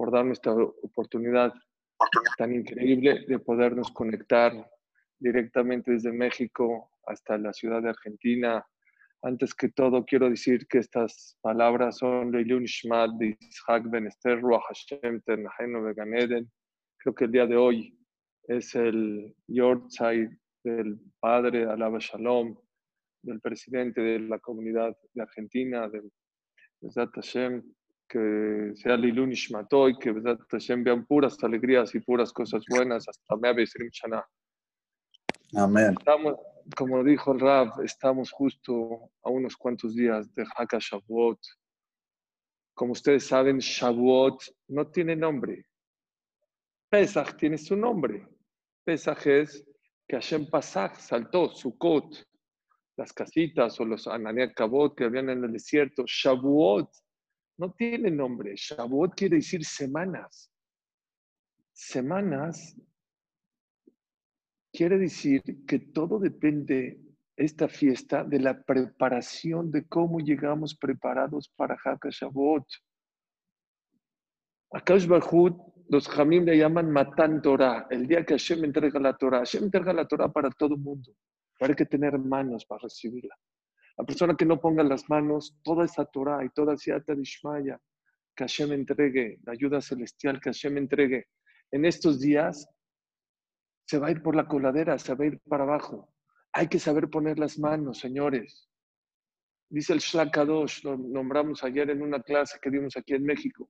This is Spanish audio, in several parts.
por darnos esta oportunidad tan increíble de podernos conectar directamente desde México hasta la ciudad de Argentina. Antes que todo, quiero decir que estas palabras son Leilun Shmat de Ishak Ben Esther Ruach Hashem Beganeden. Creo que el día de hoy es el Yortzai del padre Alaba Shalom, del presidente de la comunidad de Argentina, del Besat Hashem, que sea Leilun Ishmatoy, que Hashem vean puras alegrías y puras cosas buenas hasta Mea Besrim Shana. Amén. Estamos, como dijo el Rav, estamos justo a unos cuantos días de Haka Shavuot. Como ustedes saben, Shavuot no tiene nombre. Pesach tiene su nombre. Pesach es que Hashem Pasach saltó, Sukkot, las casitas o los Anania Kabot que habían en el desierto. Shavuot no tiene nombre. Shavuot quiere decir semanas. Semanas Quiere decir que todo depende, esta fiesta, de la preparación, de cómo llegamos preparados para Haka Shavuot. Akash Barhut, los Jamim le llaman Matan Torah, el día que Hashem entrega la Torah. Hashem entrega la Torah para todo el mundo, hay que tener manos para recibirla. La persona que no ponga las manos, toda esa Torah y toda esa Ishmaya, que Hashem entregue, la ayuda celestial que Hashem entregue en estos días, se va a ir por la coladera, se va a ir para abajo. Hay que saber poner las manos, señores. Dice el Shlakadosh, lo nombramos ayer en una clase que dimos aquí en México.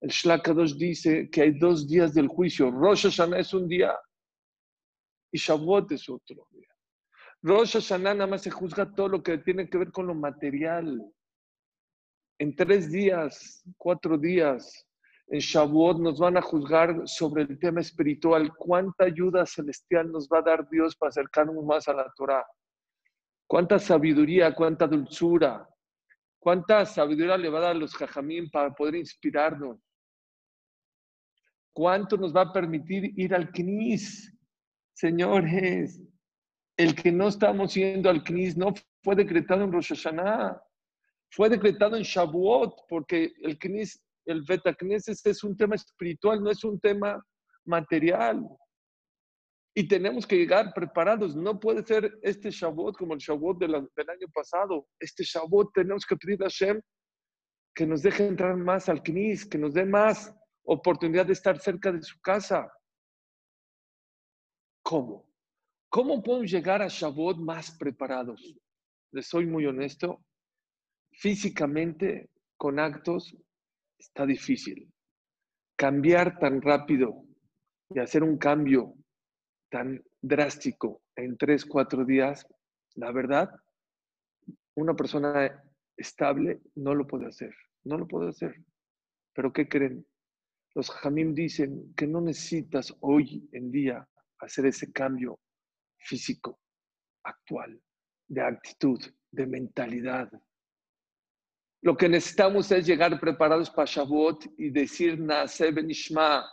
El Shlakadosh dice que hay dos días del juicio. Rosh Hashanah es un día y Shavuot es otro día. Rosh Hashanah nada más se juzga todo lo que tiene que ver con lo material. En tres días, cuatro días, en Shavuot nos van a juzgar sobre el tema espiritual. ¿Cuánta ayuda celestial nos va a dar Dios para acercarnos más a la Torah? ¿Cuánta sabiduría, cuánta dulzura? ¿Cuánta sabiduría le va a dar a los jajamín para poder inspirarnos? ¿Cuánto nos va a permitir ir al Knis? Señores, el que no estamos yendo al Knis no fue decretado en Rosh Hashanah, fue decretado en Shavuot, porque el Knis el Betacneses es un tema espiritual, no es un tema material. Y tenemos que llegar preparados. No puede ser este Shavuot como el Shavuot del año pasado. Este Shavuot tenemos que pedir a Hashem que nos deje entrar más al Knis, que nos dé más oportunidad de estar cerca de su casa. ¿Cómo? ¿Cómo podemos llegar a Shavuot más preparados? Les soy muy honesto. Físicamente, con actos, está difícil. Cambiar tan rápido y hacer un cambio tan drástico en tres, cuatro días, la verdad, una persona estable no lo puede hacer, no lo puede hacer. Pero ¿qué creen? Los jamim dicen que no necesitas hoy en día hacer ese cambio físico, actual, de actitud, de mentalidad. Lo que necesitamos es llegar preparados para Shavuot y decir Naase Benishma.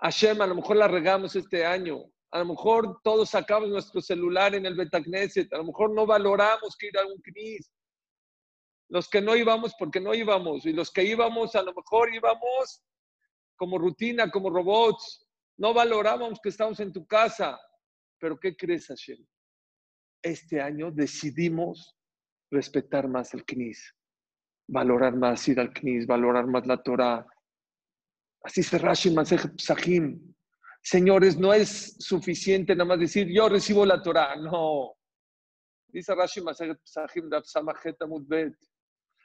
Hashem, a lo mejor la regamos este año. A lo mejor todos sacamos nuestro celular en el Betagneset. A lo mejor no valoramos que ir a un Knis. Los que no íbamos porque no íbamos. Y los que íbamos, a lo mejor íbamos como rutina, como robots. No valorábamos que estamos en tu casa. Pero ¿qué crees, Hashem? Este año decidimos respetar más el Knis valorar más ir al Knis, valorar más la Torah. Así se Rashi Psahim. Señores, no es suficiente nada más decir yo recibo la Torah. No. Dice Rashi Psahim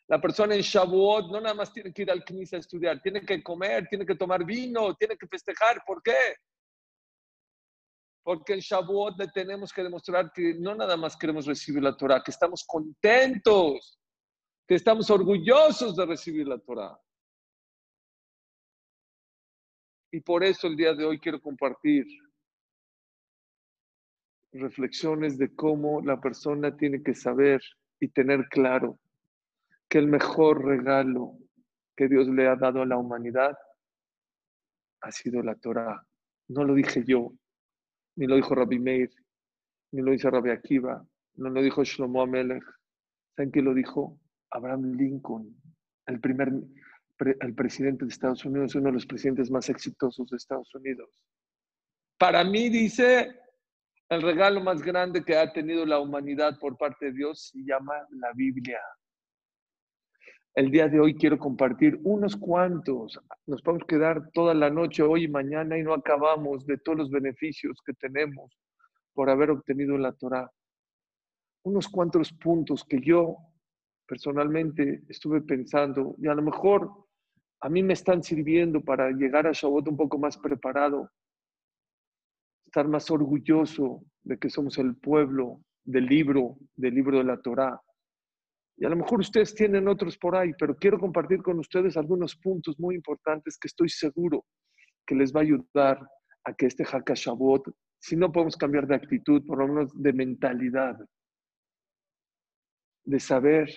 La persona en Shavuot no nada más tiene que ir al Knis a estudiar, tiene que comer, tiene que tomar vino, tiene que festejar. ¿Por qué? Porque en Shavuot le tenemos que demostrar que no nada más queremos recibir la Torah, que estamos contentos que estamos orgullosos de recibir la Torah. Y por eso el día de hoy quiero compartir reflexiones de cómo la persona tiene que saber y tener claro que el mejor regalo que Dios le ha dado a la humanidad ha sido la Torah. No lo dije yo, ni lo dijo Rabbi Meir, ni lo dice Rabbi Akiva, no lo dijo Shlomo Amelech. ¿Saben qué lo dijo? Abraham Lincoln, el primer el presidente de Estados Unidos, uno de los presidentes más exitosos de Estados Unidos. Para mí, dice, el regalo más grande que ha tenido la humanidad por parte de Dios se llama la Biblia. El día de hoy quiero compartir unos cuantos. Nos podemos quedar toda la noche, hoy y mañana, y no acabamos de todos los beneficios que tenemos por haber obtenido la Torah. Unos cuantos puntos que yo personalmente estuve pensando, y a lo mejor a mí me están sirviendo para llegar a Shabbat un poco más preparado, estar más orgulloso de que somos el pueblo del libro, del libro de la Torah y a lo mejor ustedes tienen otros por ahí, pero quiero compartir con ustedes algunos puntos muy importantes que estoy seguro que les va a ayudar a que este Hakashabot, si no podemos cambiar de actitud, por lo menos de mentalidad, de saber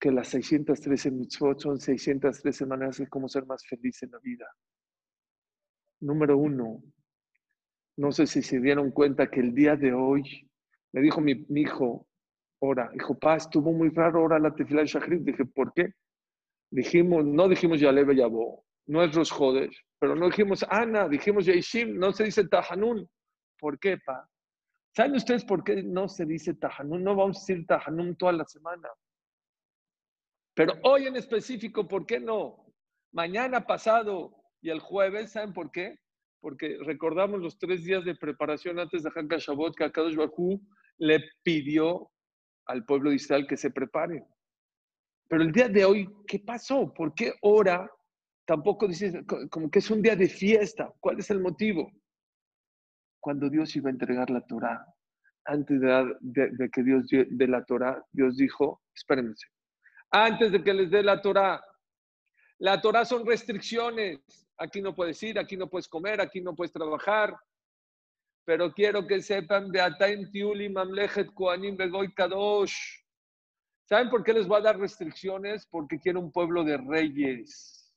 que las 613 mitzvot son 613 maneras de cómo ser más feliz en la vida. Número uno, no sé si se dieron cuenta que el día de hoy, me dijo mi hijo, hora. Dijo, pa, estuvo muy raro ahora la tefila de Shachrit. Dije, ¿por qué? Dijimos, no dijimos Yalebe Yabó, no es Rosh Jodes, pero no dijimos Ana, dijimos Yaishim, no se dice Tahanun. ¿Por qué, pa? ¿Saben ustedes por qué no se dice Tahanun? No vamos a decir Tahanun toda la semana. Pero hoy en específico, ¿por qué no? Mañana pasado y el jueves, ¿saben por qué? Porque recordamos los tres días de preparación antes de Hanukkah Shabbat que Akadosh Bajú le pidió al pueblo de Israel que se prepare. Pero el día de hoy, ¿qué pasó? ¿Por qué hora tampoco dice como que es un día de fiesta? ¿Cuál es el motivo? Cuando Dios iba a entregar la Torah, antes de, que Dios dé la Torah, Dios dijo, espérense, antes de que les dé la Torah, la Torah son restricciones. Aquí no puedes ir, aquí no puedes comer, aquí no puedes trabajar, pero quiero que sepan. ¿Saben por qué les voy a dar restricciones? Porque quiero un pueblo de reyes.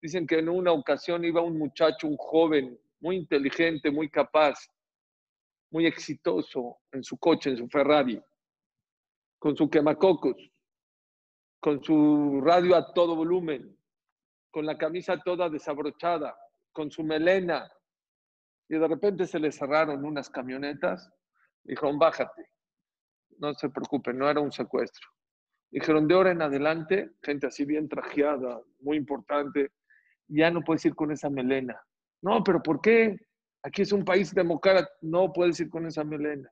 Dicen que en una ocasión iba un muchacho, un joven, muy inteligente, muy capaz, muy exitoso en su coche, en su Ferrari, con su quemacocos, con su radio a todo volumen, con la camisa toda desabrochada, con su melena, y de repente se le cerraron unas camionetas. Dijeron, bájate, no se preocupen, no era un secuestro. Dijeron, de ahora en adelante, gente así bien trajeada, muy importante, ya no puedes ir con esa melena. No, pero ¿por qué? Aquí es un país democrático, no puedes ir con esa melena.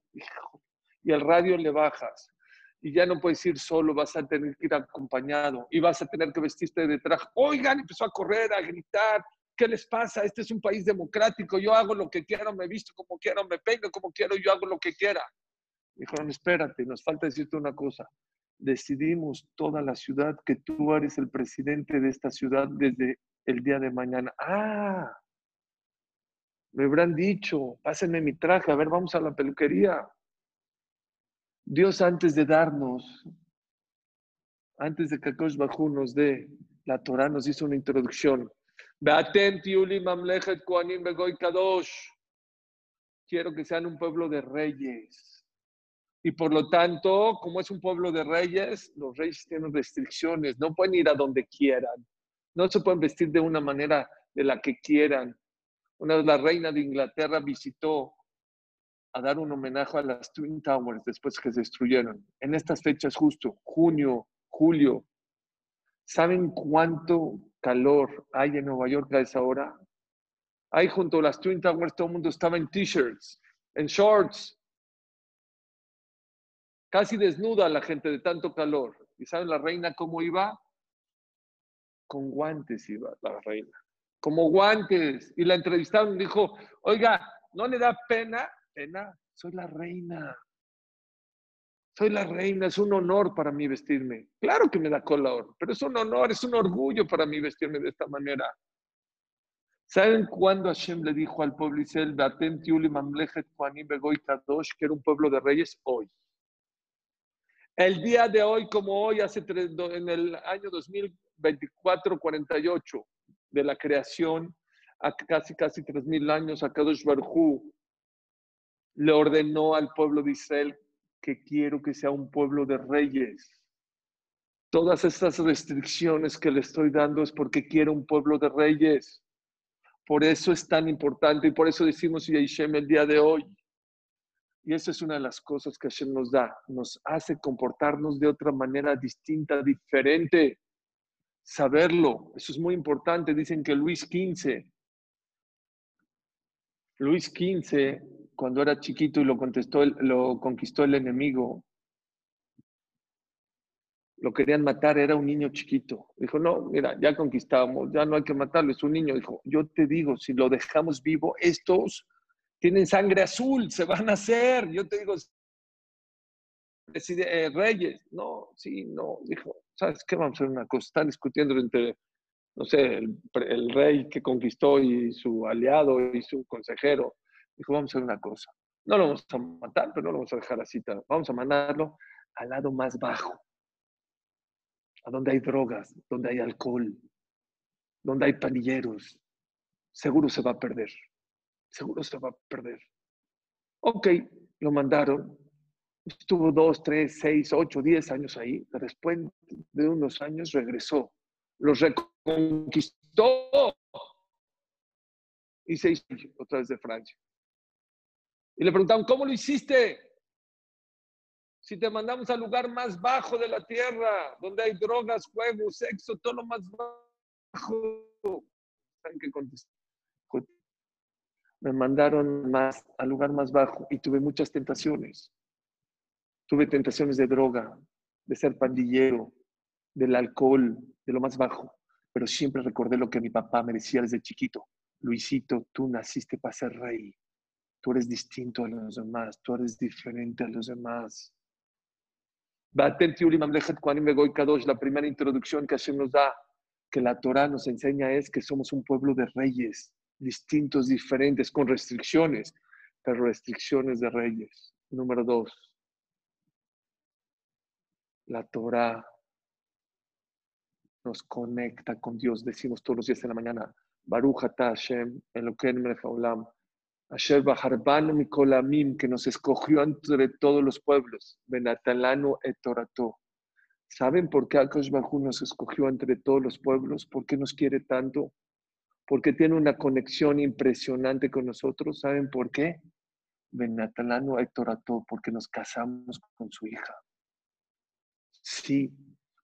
Y el radio le bajas. Y ya no puedes ir solo, vas a tener que ir acompañado. Y vas a tener que vestirte de traje. Oigan, empezó a correr, a gritar. ¿Qué les pasa? Este es un país democrático, yo hago lo que quiero, me visto como quiero, me peino como quiero, yo hago lo que quiera. Dijeron, espérate, nos falta decirte una cosa. Decidimos toda la ciudad que tú eres el presidente de esta ciudad desde el día de mañana. Ah, me habrán dicho, pásenme mi traje, a ver, vamos a la peluquería. Dios antes de darnos, antes de que Kosh Bajú nos dé la Torah, nos hizo una introducción. Quiero que sean un pueblo de reyes. Y por lo tanto, como es un pueblo de reyes, los reyes tienen restricciones, no pueden ir a donde quieran, no se pueden vestir de una manera de la que quieran. Una vez la reina de Inglaterra visitó a dar un homenaje a las Twin Towers después que se destruyeron. En estas fechas justo, junio, julio, ¿saben cuánto calor hay en Nueva York a esa hora. Ahí junto a las Twin Towers todo el mundo estaba en t-shirts, en shorts, casi desnuda la gente de tanto calor. ¿Y saben la reina cómo iba? Con guantes iba la reina, como guantes. Y la entrevistaron y dijo, oiga, ¿no le da pena? Pena, soy la reina. Soy la reina, es un honor para mí vestirme. Claro que me da color, pero es un honor, es un orgullo para mí vestirme de esta manera. ¿Saben cuándo Hashem le dijo al pueblo Israel, que era un pueblo de reyes? Hoy. El día de hoy, como hoy, hace tres, en el año 2024, 48 de la creación, a casi, casi tres mil años, a Kadosh Barhu le ordenó al pueblo de Israel que quiero que sea un pueblo de reyes. Todas estas restricciones que le estoy dando es porque quiero un pueblo de reyes. Por eso es tan importante y por eso decimos Yishem el día de hoy. Y esa es una de las cosas que Hashem nos da. Nos hace comportarnos de otra manera distinta, diferente. Saberlo. Eso es muy importante. Dicen que Luis XV, Luis XV, cuando era chiquito y lo, contestó, lo conquistó el enemigo, lo querían matar, era un niño chiquito. Dijo, no, mira, ya conquistamos, ya no hay que matarlo, es un niño. Dijo, yo te digo, si lo dejamos vivo, estos tienen sangre azul, se van a hacer. Yo te digo, eh, Reyes, no, sí, no, dijo, ¿sabes qué? Vamos a hacer una cosa, están discutiendo entre, no sé, el rey que conquistó y su aliado y su consejero. Dijo, vamos a hacer una cosa, no lo vamos a matar, pero no lo vamos a dejar así, vamos a mandarlo al lado más bajo a donde hay drogas, donde hay alcohol, donde hay pandilleros, seguro se va a perder. Seguro se va a perder. Ok, lo mandaron. Estuvo dos, tres, seis, ocho, diez años ahí. Después de unos años regresó. Los reconquistó. Y se hizo otra vez de Francia. Y le preguntaron, ¿cómo lo hiciste? si te mandamos al lugar más bajo de la tierra, donde hay drogas, juegos, sexo, todo lo más bajo. ¿Saben qué contestó? Me mandaron más al lugar más bajo y tuve muchas tentaciones. Tuve tentaciones de droga, de ser pandillero, del alcohol, de lo más bajo. Pero siempre recordé lo que mi papá me decía desde chiquito. Luisito, tú naciste para ser rey. Tú eres distinto a los demás. Tú eres diferente a los demás. La primera introducción que Hashem nos da, que la Torah nos enseña es que somos un pueblo de reyes, distintos, diferentes, con restricciones, pero restricciones de reyes. Número dos, la Torah nos conecta con Dios. Decimos todos los días en la mañana, Baruch Hashem, Elokeinu melech Asher Baharbanu Mikolamim, que nos escogió entre todos los pueblos. Benatalano etorato. ¿Saben por qué Akash nos escogió entre todos los pueblos? ¿Por qué nos quiere tanto? Porque tiene una conexión impresionante con nosotros. ¿Saben por qué? Benatalano etorato, porque nos casamos con su hija. Sí,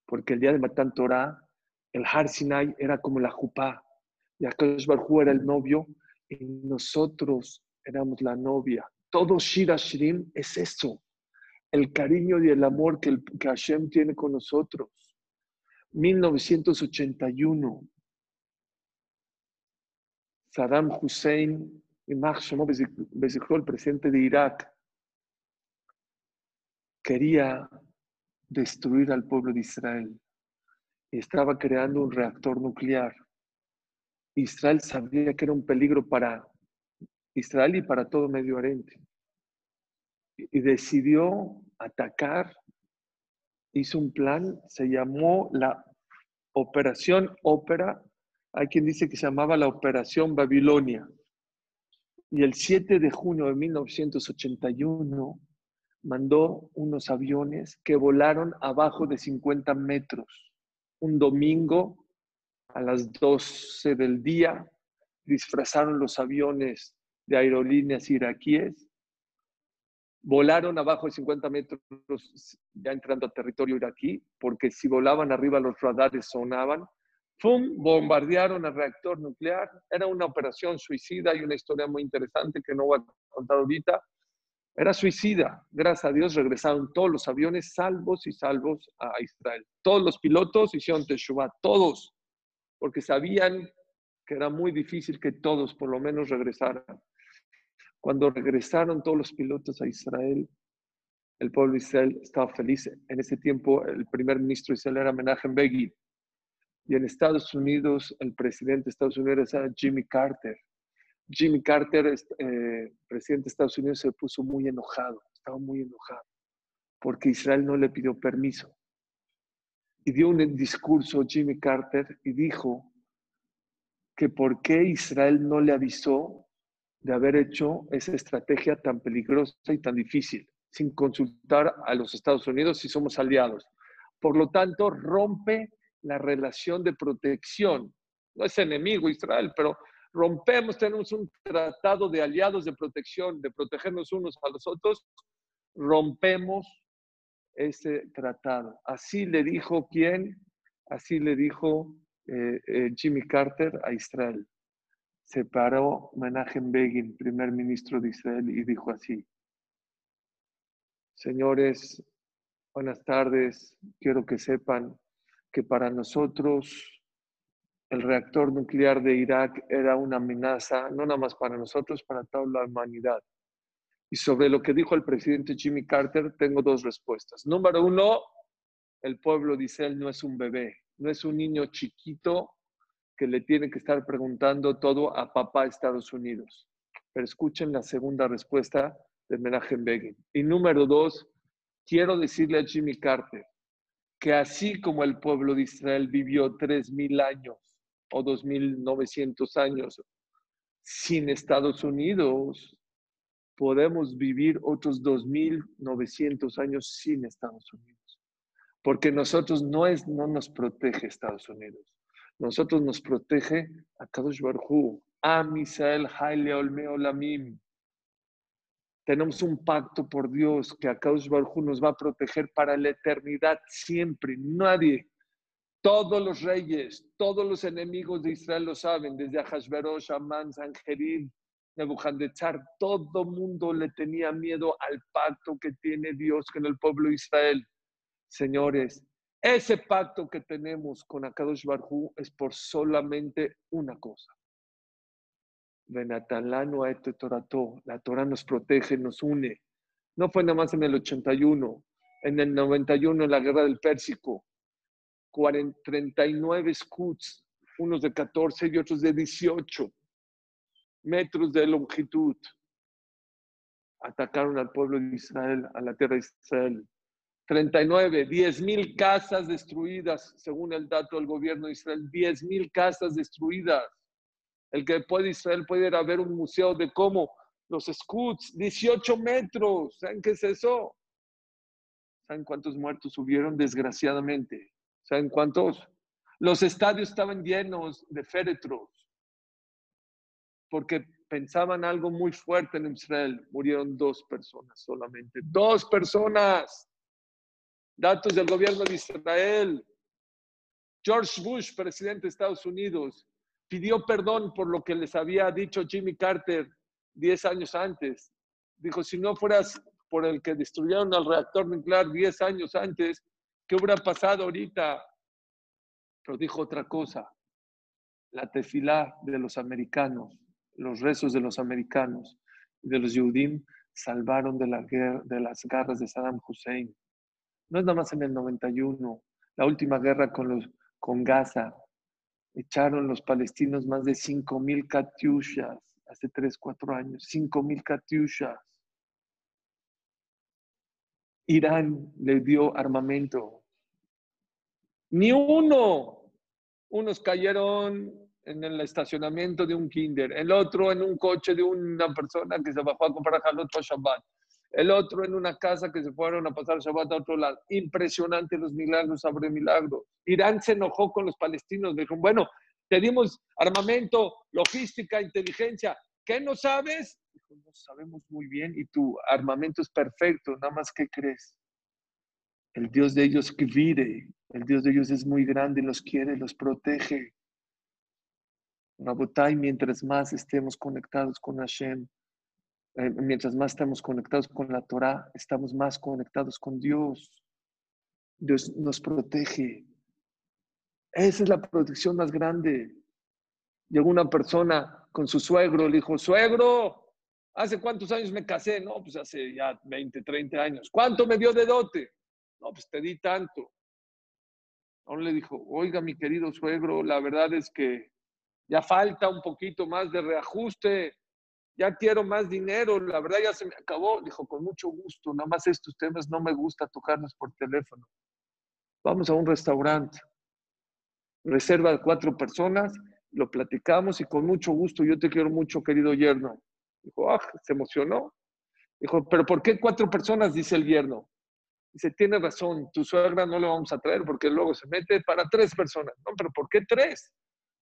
porque el día de Matan Torah, el Har Sinai era como la Jupá. Y Akash Bajú era el novio y nosotros éramos la novia. Todo Shira Shirim es eso, el cariño y el amor que, el, que Hashem tiene con nosotros. 1981, Saddam Hussein y Mahmoud el presidente de Irak, quería destruir al pueblo de Israel y estaba creando un reactor nuclear. Israel sabía que era un peligro para Israel y para todo Medio Oriente. Y decidió atacar, hizo un plan, se llamó la Operación Ópera, hay quien dice que se llamaba la Operación Babilonia. Y el 7 de junio de 1981 mandó unos aviones que volaron abajo de 50 metros. Un domingo a las 12 del día, disfrazaron los aviones de aerolíneas iraquíes, volaron abajo de 50 metros ya entrando a territorio iraquí, porque si volaban arriba los radares sonaban, ¡fum! bombardearon el reactor nuclear. Era una operación suicida y una historia muy interesante que no voy a contar ahorita. Era suicida. Gracias a Dios regresaron todos los aviones salvos y salvos a Israel. Todos los pilotos hicieron Teshuvah, todos porque sabían que era muy difícil que todos por lo menos regresaran. Cuando regresaron todos los pilotos a Israel, el pueblo de Israel estaba feliz. En ese tiempo el primer ministro de Israel era Menachem Begin. Y en Estados Unidos, el presidente de Estados Unidos era Jimmy Carter. Jimmy Carter, eh, presidente de Estados Unidos, se puso muy enojado, estaba muy enojado, porque Israel no le pidió permiso y dio un discurso Jimmy Carter y dijo que por qué Israel no le avisó de haber hecho esa estrategia tan peligrosa y tan difícil, sin consultar a los Estados Unidos si somos aliados. Por lo tanto, rompe la relación de protección. No es enemigo Israel, pero rompemos, tenemos un tratado de aliados de protección, de protegernos unos a los otros, rompemos ese tratado. Así le dijo quién, así le dijo eh, eh, Jimmy Carter a Israel. Separó Menachem Begin, primer ministro de Israel, y dijo así, señores, buenas tardes, quiero que sepan que para nosotros el reactor nuclear de Irak era una amenaza, no nada más para nosotros, para toda la humanidad. Y sobre lo que dijo el presidente Jimmy Carter, tengo dos respuestas. Número uno, el pueblo de Israel no es un bebé, no es un niño chiquito que le tiene que estar preguntando todo a papá Estados Unidos. Pero escuchen la segunda respuesta de Menachem Begin. Y número dos, quiero decirle a Jimmy Carter que así como el pueblo de Israel vivió tres mil años o 2.900 años sin Estados Unidos, podemos vivir otros 2.900 años sin Estados Unidos. Porque nosotros no, es, no nos protege Estados Unidos. Nosotros nos protege a Kadosh Barhu, a Misael Haile Olmeolamim. Tenemos un pacto por Dios que a Kadosh Barhu nos va a proteger para la eternidad siempre. Nadie todos los reyes, todos los enemigos de Israel lo saben, desde Ahasverosh, Amán, Sanjerib, Nebuchadnezzar, todo mundo le tenía miedo al pacto que tiene Dios con el pueblo de Israel. Señores, ese pacto que tenemos con Akadosh Barhu es por solamente una cosa. Benatalano este Torato, la Torah nos protege, nos une. No fue nada más en el 81, en el 91 en la guerra del Pérsico, 39 scouts, unos de 14 y otros de 18 metros de longitud. Atacaron al pueblo de Israel, a la tierra de Israel. 39, 10 mil casas destruidas, según el dato del gobierno de Israel, 10 mil casas destruidas. El que puede Israel puede ir un museo de cómo los scouts, 18 metros, ¿saben qué es eso? ¿Saben cuántos muertos hubieron? Desgraciadamente, ¿Saben cuántos? Los estadios estaban llenos de féretros porque pensaban algo muy fuerte en Israel. Murieron dos personas solamente. Dos personas. Datos del gobierno de Israel. George Bush, presidente de Estados Unidos, pidió perdón por lo que les había dicho Jimmy Carter diez años antes. Dijo, si no fueras por el que destruyeron el reactor nuclear diez años antes, ¿Qué hubiera pasado ahorita? Pero dijo otra cosa. La tefilá de los americanos, los rezos de los americanos y de los Yehudim salvaron de, la de las garras de Saddam Hussein. No es nada más en el 91, la última guerra con, los, con Gaza. Echaron los palestinos más de 5.000 katyushas hace 3, 4 años. 5.000 katyushas. Irán le dio armamento ni uno. Unos cayeron en el estacionamiento de un kinder, el otro en un coche de una persona que se bajó a comprar jalot para Shabbat, el otro en una casa que se fueron a pasar Shabbat a otro lado. Impresionante los milagros sobre milagros. Irán se enojó con los palestinos, dijo, bueno, te dimos armamento, logística, inteligencia. ¿Qué no sabes? Dijo, no sabemos muy bien y tu armamento es perfecto, nada más que crees. El Dios de ellos que vive, el Dios de ellos es muy grande, los quiere, los protege. Rabotai, mientras más estemos conectados con Hashem, eh, mientras más estemos conectados con la Torah, estamos más conectados con Dios. Dios nos protege. Esa es la protección más grande. Llegó una persona con su suegro, le dijo, suegro, ¿hace cuántos años me casé? No, pues hace ya 20, 30 años. ¿Cuánto me dio de dote? No, pues te di tanto. Aún le dijo, oiga, mi querido suegro, la verdad es que ya falta un poquito más de reajuste, ya quiero más dinero, la verdad ya se me acabó. Dijo, con mucho gusto, nada más estos temas no me gusta tocarlos por teléfono. Vamos a un restaurante, reserva cuatro personas, lo platicamos y con mucho gusto, yo te quiero mucho, querido yerno. Dijo, ah, se emocionó. Dijo, pero ¿por qué cuatro personas? Dice el yerno. Dice, tiene razón, tu suegra no lo vamos a traer porque luego se mete para tres personas. No, pero ¿por qué tres?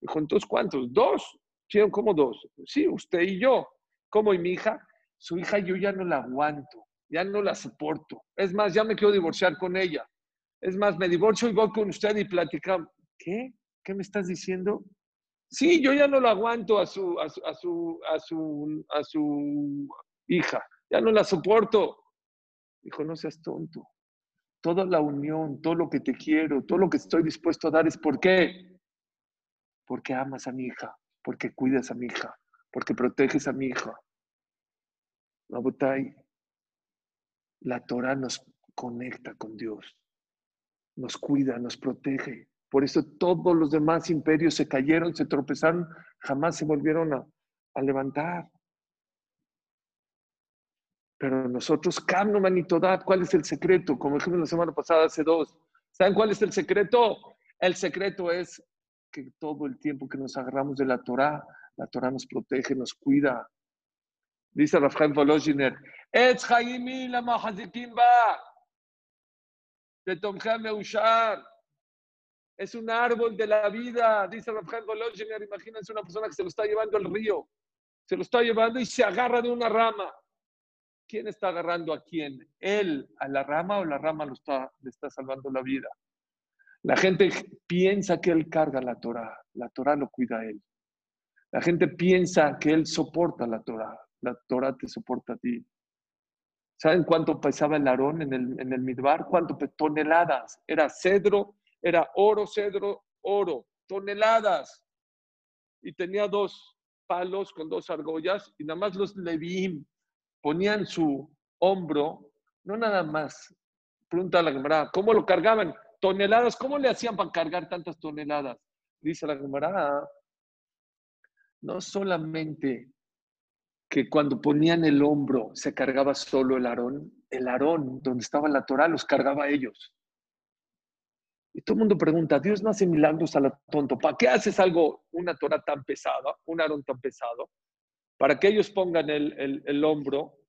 Dijo, entonces, ¿cuántos? Dos. ¿Cómo dos? Sí, usted y yo. ¿Cómo y mi hija? Su hija yo ya no la aguanto, ya no la soporto. Es más, ya me quiero divorciar con ella. Es más, me divorcio y voy con usted y platicamos. ¿Qué? ¿Qué me estás diciendo? Sí, yo ya no la aguanto a su, a su, a su, a su, a su hija. Ya no la soporto. Dijo, no seas tonto. Toda la unión, todo lo que te quiero, todo lo que estoy dispuesto a dar es por qué. Porque amas a mi hija, porque cuidas a mi hija, porque proteges a mi hija. La Torah nos conecta con Dios, nos cuida, nos protege. Por eso todos los demás imperios se cayeron, se tropezaron, jamás se volvieron a, levantar. Pero nosotros, Kamno Manitodad, ¿cuál es el secreto? Como dijimos la semana pasada, hace dos. ¿Saben cuál es el secreto? El secreto es que todo el tiempo que nos agarramos de la Torah, la Torah nos protege, nos cuida. Dice Rafael Volozhiner, Es Jaimi la Es un árbol de la vida, dice Rafael Volozhiner. Imagínense una persona que se lo está llevando al río, se lo está llevando y se agarra de una rama. ¿Quién está agarrando a quién? ¿Él a la rama o la rama lo está, le está salvando la vida? La gente piensa que él carga la Torah, la Torah lo cuida a él. La gente piensa que él soporta la Torah, la Torah te soporta a ti. ¿Saben cuánto pesaba el Aarón en el, en el Midbar? ¿Cuánto? Toneladas. Era cedro, era oro, cedro, oro. Toneladas. Y tenía dos palos con dos argollas y nada más los Leviim ponían su hombro, no nada más, pregunta la Gemara, ¿cómo lo cargaban? Toneladas, ¿cómo le hacían para cargar tantas toneladas? Dice la Gemara, no solamente que cuando ponían el hombro se cargaba solo el arón, el arón donde estaba la Torah los cargaba ellos. Y todo el mundo pregunta, Dios no hace milagros a la tonto, ¿para qué haces algo, una Torah tan pesada, un arón tan pesado? para que ellos pongan el, hombro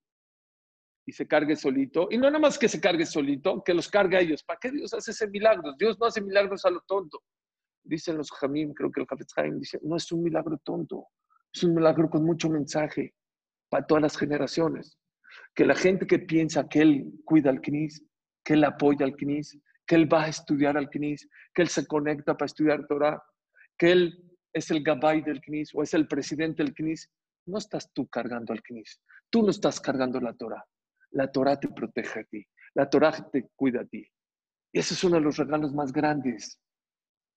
y se cargue solito. Y no nada más que se cargue solito, que los cargue a ellos. ¿Para qué Dios hace ese milagro? Dios no hace milagros a lo tonto. Dicen los Jamim, creo que el Hafez Haim dice, no es un milagro tonto, es un milagro con mucho mensaje para todas las generaciones. Que la gente que piensa que él cuida al CNIS, que él apoya al CNIS, que él va a estudiar al CNIS, que él se conecta para estudiar Torah, que él es el gabay del CNIS o es el presidente del CNIS, no estás tú cargando al Knis. Tú no estás cargando la Torah. La Torah te protege a ti. La Torah te cuida a ti. Y ese es uno de los regalos más grandes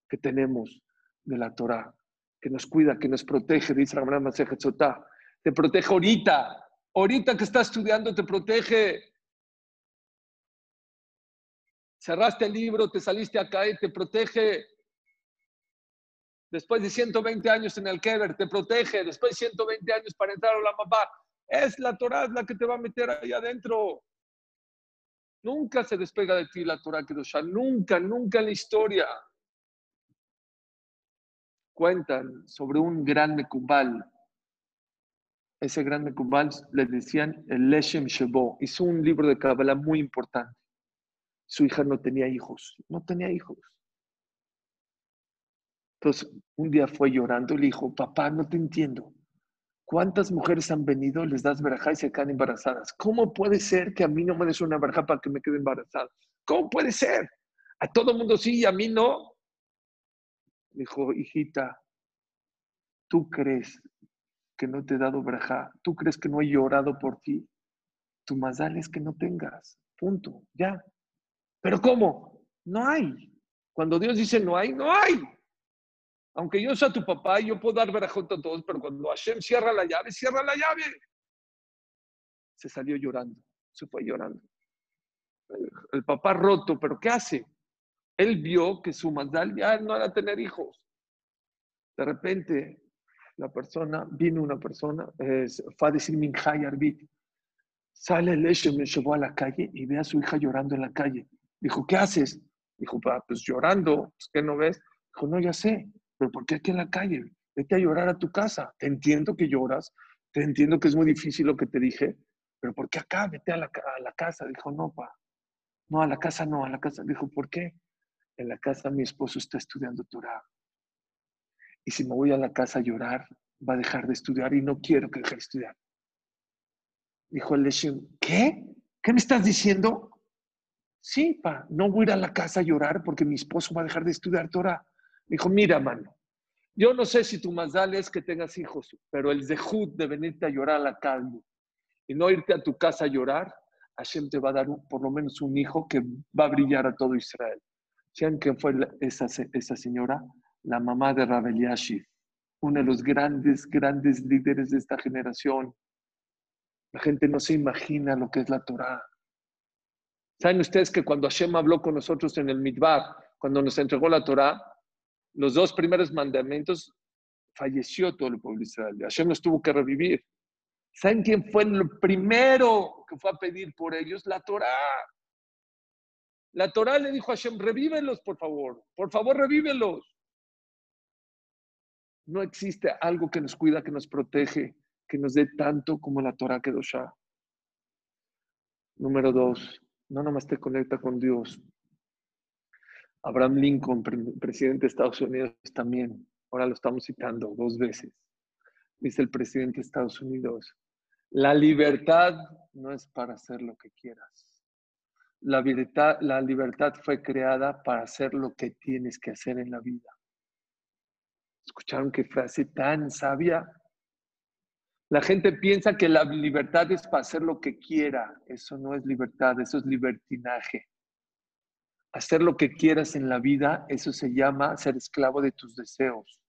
que tenemos de la Torah, que nos cuida, que nos protege, dice Masejet Sotá. Te protege ahorita. Ahorita que estás estudiando, te protege. Cerraste el libro, te saliste acá y te protege después de 120 años en el Keber, te protege, después de 120 años para entrar a la mamá. Es la Torah la que te va a meter ahí adentro. Nunca se despega de ti la Torah Kedoshá, nunca, nunca en la historia. Cuentan sobre un gran Mekubal. Ese gran Mekubal le decían el Leshem Shebo. Hizo un libro de Kabbalah muy importante. Su hija no tenía hijos, no tenía hijos. Entonces, un día fue llorando y le dijo, papá, no te entiendo. ¿Cuántas mujeres han venido, les das verajá y se quedan embarazadas? ¿Cómo puede ser que a mí no me des una verajá para que me quede embarazada? ¿Cómo puede ser? A todo el mundo sí y a mí no. Dijo, hijita, ¿tú crees que no te he dado verajá? ¿Tú crees que no he llorado por ti? Tu más es que no tengas. Punto. Ya. ¿Pero cómo? No hay. Cuando Dios dice no hay, no hay. Aunque yo sea tu papá y yo puedo dar verajot a todos, pero cuando Hashem cierra la llave, cierra la llave. Se salió llorando, se fue llorando. El, papá roto, pero ¿qué hace? Él vio que su mandal ya no era tener hijos. De repente, la persona, vino una persona, fue a decir Minjay Arbit. Sale el hecho, me llevó a la calle y ve a su hija llorando en la calle. Dijo, ¿qué haces? Dijo, pues llorando, pues, ¿qué no ves? Dijo, no, ya sé, pero ¿por qué aquí en la calle? Vete a llorar a tu casa. Te entiendo que lloras, te entiendo que es muy difícil lo que te dije, pero ¿por qué acá? Vete a la, casa. Dijo, no, pa. No, a la casa no, a la casa. Dijo, ¿por qué? En la casa mi esposo está estudiando Torah. Y si me voy a la casa a llorar, va a dejar de estudiar y no quiero que deje de estudiar. Dijo el ¿qué? ¿Qué me estás diciendo? Sí, pa, no voy a ir a la casa a llorar porque mi esposo va a dejar de estudiar Torah. Dijo, mira, mano, yo no sé si tu más es que tengas hijos, pero el zehut de venirte a llorar a la calle y no irte a tu casa a llorar, Hashem te va a dar por lo menos un hijo que va a brillar a todo Israel. ¿Saben quién fue esa, esa señora? La mamá de Rabel Yashif, uno de los grandes, grandes líderes de esta generación. La gente no se imagina lo que es la Torah. ¿Saben ustedes que cuando Hashem habló con nosotros en el Midbar, cuando nos entregó la Torah, los dos primeros mandamientos, falleció todo el pueblo de Israel. Hashem los tuvo que revivir. ¿Saben quién fue el primero que fue a pedir por ellos? La Torah. La Torah le dijo a Hashem, revívelos, por favor. Por favor, revívelos. No existe algo que nos cuida, que nos protege, que nos dé tanto como la Torah ya. Número dos, no nomás te conecta con Dios. Abraham Lincoln, presidente de Estados Unidos, también, ahora lo estamos citando dos veces. Dice el presidente de Estados Unidos, la libertad no es para hacer lo que quieras. La libertad, la libertad fue creada para hacer lo que tienes que hacer en la vida. ¿Escucharon qué frase tan sabia? La gente piensa que la libertad es para hacer lo que quiera. Eso no es libertad, eso es libertinaje. Hacer lo que quieras en la vida, eso se llama ser esclavo de tus deseos.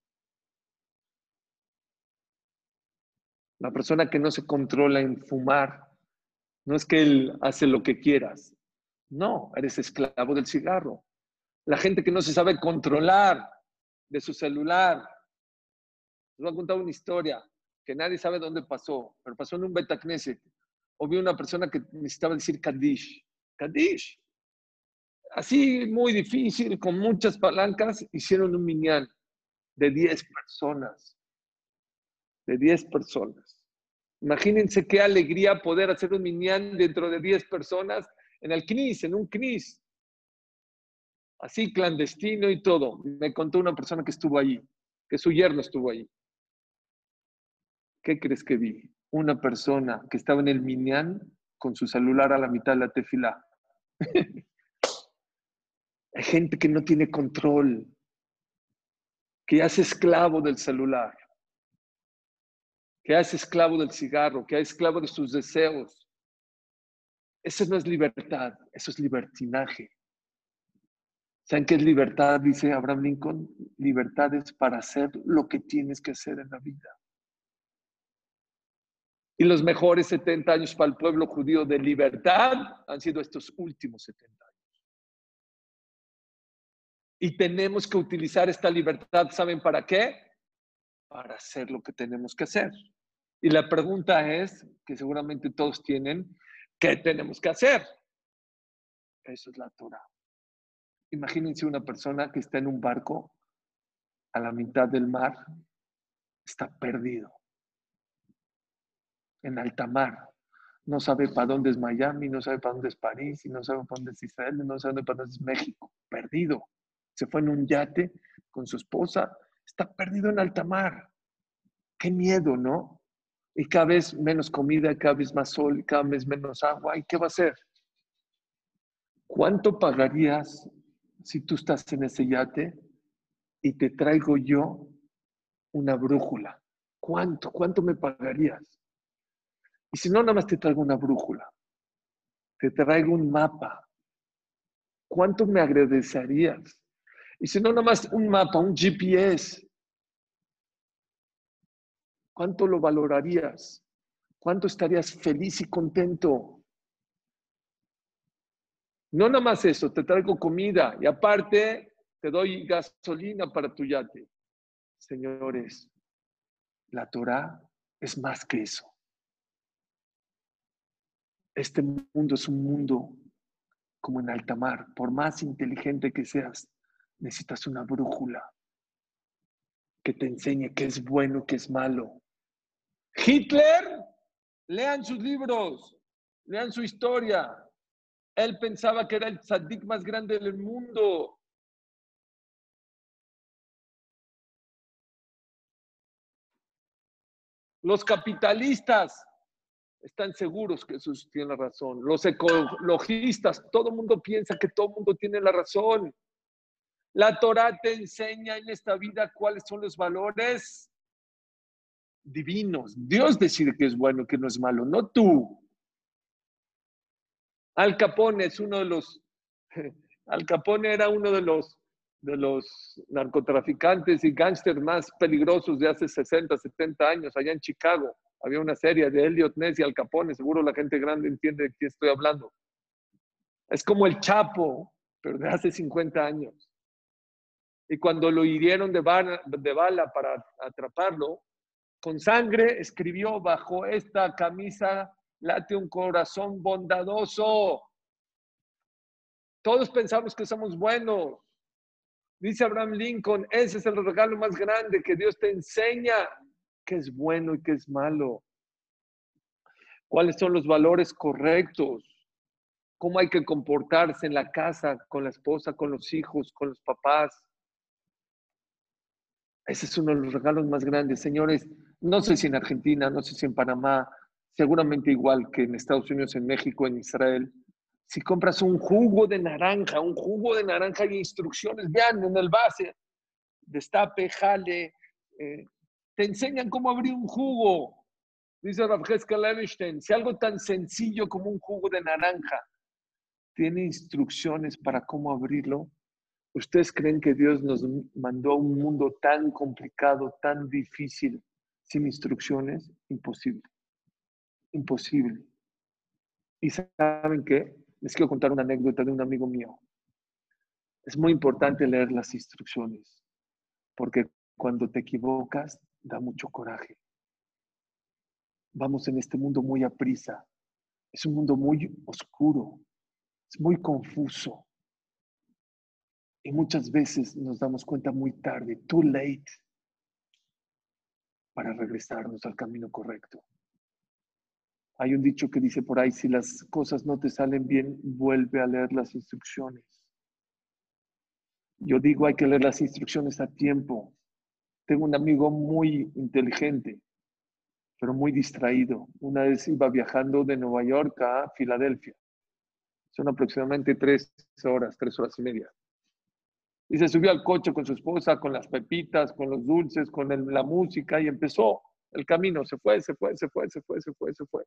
La persona que no se controla en fumar, no es que él hace lo que quieras. No, eres esclavo del cigarro. La gente que no se sabe controlar de su celular. Les voy a contar una historia que nadie sabe dónde pasó, pero pasó en un Betacneset. O vi una persona que necesitaba decir Kaddish. Kaddish. Así, muy difícil, con muchas palancas, hicieron un minyan de 10 personas. De 10 personas. Imagínense qué alegría poder hacer un minyan dentro de 10 personas en el CNIS, en un CNIS. Así clandestino y todo. Me contó una persona que estuvo allí, que su yerno estuvo allí. ¿Qué crees que vi? Una persona que estaba en el Minyan con su celular a la mitad de la tefila. Hay gente que no tiene control, que hace esclavo del celular, que hace esclavo del cigarro, que hace esclavo de sus deseos. Eso no es libertad, eso es libertinaje. ¿Saben qué es libertad? Dice Abraham Lincoln. Libertad es para hacer lo que tienes que hacer en la vida. Y los mejores 70 años para el pueblo judío de libertad han sido estos últimos 70 años. Y tenemos que utilizar esta libertad, ¿saben para qué? Para hacer lo que tenemos que hacer. Y la pregunta es, que seguramente todos tienen, ¿qué tenemos que hacer? Eso es la Torah. Imagínense una persona que está en un barco a la mitad del mar, está perdido en alta mar. No sabe para dónde es Miami, no sabe para dónde es París, y no sabe para dónde es Israel, no sabe para dónde es México. Perdido. Se fue en un yate con su esposa. Está perdido en alta mar. Qué miedo, ¿no? Y cada vez menos comida, cada vez más sol, cada vez menos agua. ¿Y qué va a hacer? ¿Cuánto pagarías si tú estás en ese yate y te traigo yo una brújula? ¿Cuánto? ¿Cuánto me pagarías? Y si no, nada más te traigo una brújula, te traigo un mapa. ¿Cuánto me agradecerías? Y si no, nada más un mapa, un GPS. ¿Cuánto lo valorarías? ¿Cuánto estarías feliz y contento? No nada más eso, te traigo comida y aparte te doy gasolina para tu yate. Señores, la Torah es más que eso. Este mundo es un mundo como en alta mar. Por más inteligente que seas, necesitas una brújula que te enseñe qué es bueno qué es malo. Hitler, lean sus libros, lean su historia. Él pensaba que era el tzadik más grande del mundo. Los capitalistas están seguros que Jesús tiene razón. Los ecologistas, todo el mundo piensa que todo el mundo tiene la razón. La Torah te enseña en esta vida cuáles son los valores divinos. Dios decide que es bueno que no es malo, no tú. Al Capone es uno de los, Al Capone era uno de los, de los narcotraficantes y gángsters más peligrosos de hace 60, 70 años allá en Chicago. Había una serie de Elliot Ness y Al Capone, seguro la gente grande entiende de qué estoy hablando. Es como el Chapo, pero de hace 50 años. Y cuando lo hirieron de bala, de bala para atraparlo, con sangre escribió bajo esta camisa late un corazón bondadoso. Todos pensamos que somos buenos. Dice Abraham Lincoln, ese es el regalo más grande que Dios te enseña qué es bueno y qué es malo. ¿Cuáles son los valores correctos? ¿Cómo hay que comportarse en la casa, con la esposa, con los hijos, con los papás? Ese es uno de los regalos más grandes. Señores, no sé si en Argentina, no sé si en Panamá, seguramente igual que en Estados Unidos, en México, en Israel, si compras un jugo de naranja, un jugo de naranja hay instrucciones, vean en el base, destape, jale, eh, te enseñan cómo abrir un jugo. Dice Rafjeska Levenstein, si algo tan sencillo como un jugo de naranja tiene instrucciones para cómo abrirlo, ¿ustedes creen que Dios nos mandó a un mundo tan complicado, tan difícil, sin instrucciones? Imposible imposible. Y saben qué? Les quiero contar una anécdota de un amigo mío. Es muy importante leer las instrucciones, porque cuando te equivocas da mucho coraje. Vamos en este mundo muy a prisa. Es un mundo muy oscuro, es muy confuso. Y muchas veces nos damos cuenta muy tarde, too late, para regresarnos al camino correcto. Hay un dicho que dice por ahí, si las cosas no te salen bien, vuelve a leer las instrucciones. Yo digo, hay que leer las instrucciones a tiempo. Tengo un amigo muy inteligente, pero muy distraído. Una vez iba viajando de Nueva York a Filadelfia. Son aproximadamente tres horas, tres horas y media. Y se subió al coche con su esposa, con las pepitas, con los dulces, con la música y empezó el camino, se fue, se fue, se fue, se fue, se fue, se fue.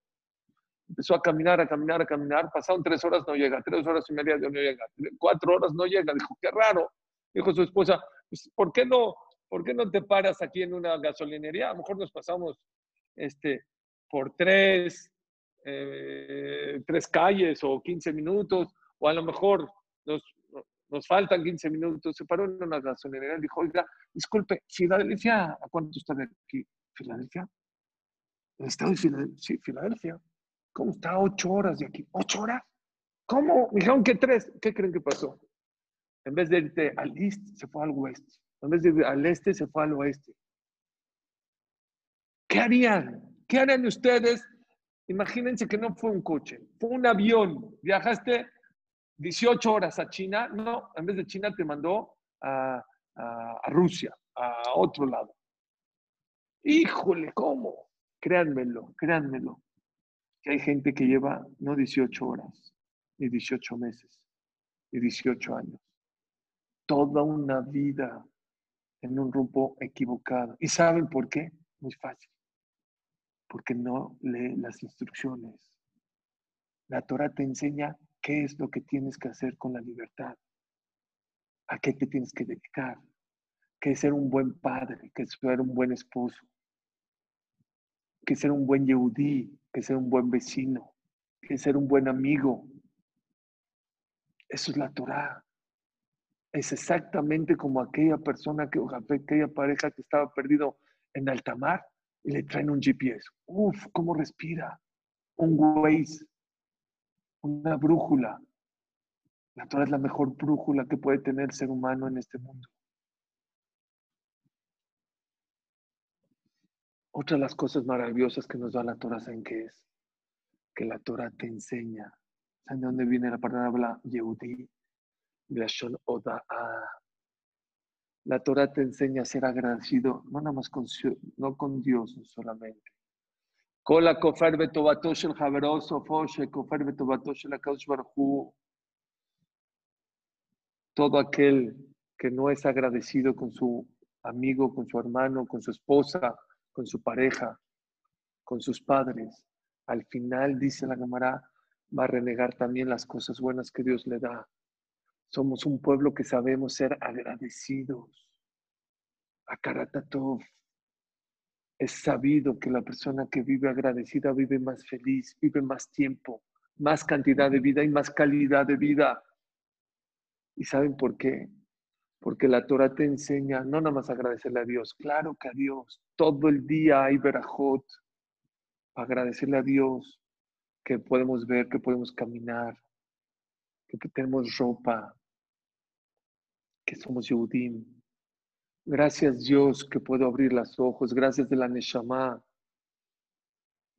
Empezó a caminar, a caminar, a caminar. Pasaron tres horas, no llega. Tres horas y media, no llega. Cuatro horas, no llega. Dijo, qué raro. Dijo su esposa, pues, ¿por qué no, por qué no te paras aquí en una gasolinería? A lo mejor nos pasamos este, por tres, eh, tres calles o 15 minutos, o a lo mejor nos, nos faltan 15 minutos. Se paró en una gasolinería y dijo, oiga, disculpe, Filadelfia, ¿a cuánto está de aquí? ¿Filadelfia? ¿El estado de Filadelfia? Sí, Filadelfia. ¿Cómo está? Ocho horas de aquí. ¿Ocho horas? ¿Cómo? Me dijeron que tres. ¿Qué creen que pasó? En vez de irte al este, se fue al oeste. En vez de ir al este, se fue al oeste. ¿Qué harían? ¿Qué harían ustedes? Imagínense que no fue un coche, fue un avión. Viajaste 18 horas a China. No, en vez de China te mandó a, a Rusia, a otro lado. Híjole, ¿cómo? Créanmelo, créanmelo. Hay gente que lleva no 18 horas, ni 18 meses, ni 18 años. Toda una vida en un rumbo equivocado. ¿Y saben por qué? Muy fácil. Porque no lee las instrucciones. La Torah te enseña qué es lo que tienes que hacer con la libertad. A qué te tienes que dedicar. Que es ser un buen padre, que es ser un buen esposo, que ser un buen yehudí, que ser un buen vecino, que ser un buen amigo. Eso es la Torah. Es exactamente como aquella persona, que, aquella pareja que estaba perdido en alta mar y le traen un GPS. Uf, cómo respira. Un Waze, una brújula. La Torah es la mejor brújula que puede tener el ser humano en este mundo. Otra de las cosas maravillosas que nos da la Torah, ¿saben qué es? Que la Torah te enseña. ¿Saben de dónde viene la palabra Yehudi? La Torah te enseña a ser agradecido, no nada más con, no con Dios solamente. Todo aquel que no es agradecido con su amigo, con su hermano, con su esposa, con su pareja, con sus padres, al final, dice la Gemara, va a renegar también las cosas buenas que Dios le da. Somos un pueblo que sabemos ser agradecidos. Akaratatov. Es sabido que la persona que vive agradecida vive más feliz, vive más tiempo, más cantidad de vida y más calidad de vida. ¿Y saben por qué? Porque la Torah te enseña no nada más agradecerle a Dios, claro que a Dios. Todo el día hay verajot. Agradecerle a Dios que podemos ver, que podemos caminar, que tenemos ropa, que somos Yehudim. Gracias Dios que puedo abrir los ojos. Gracias de la Neshama.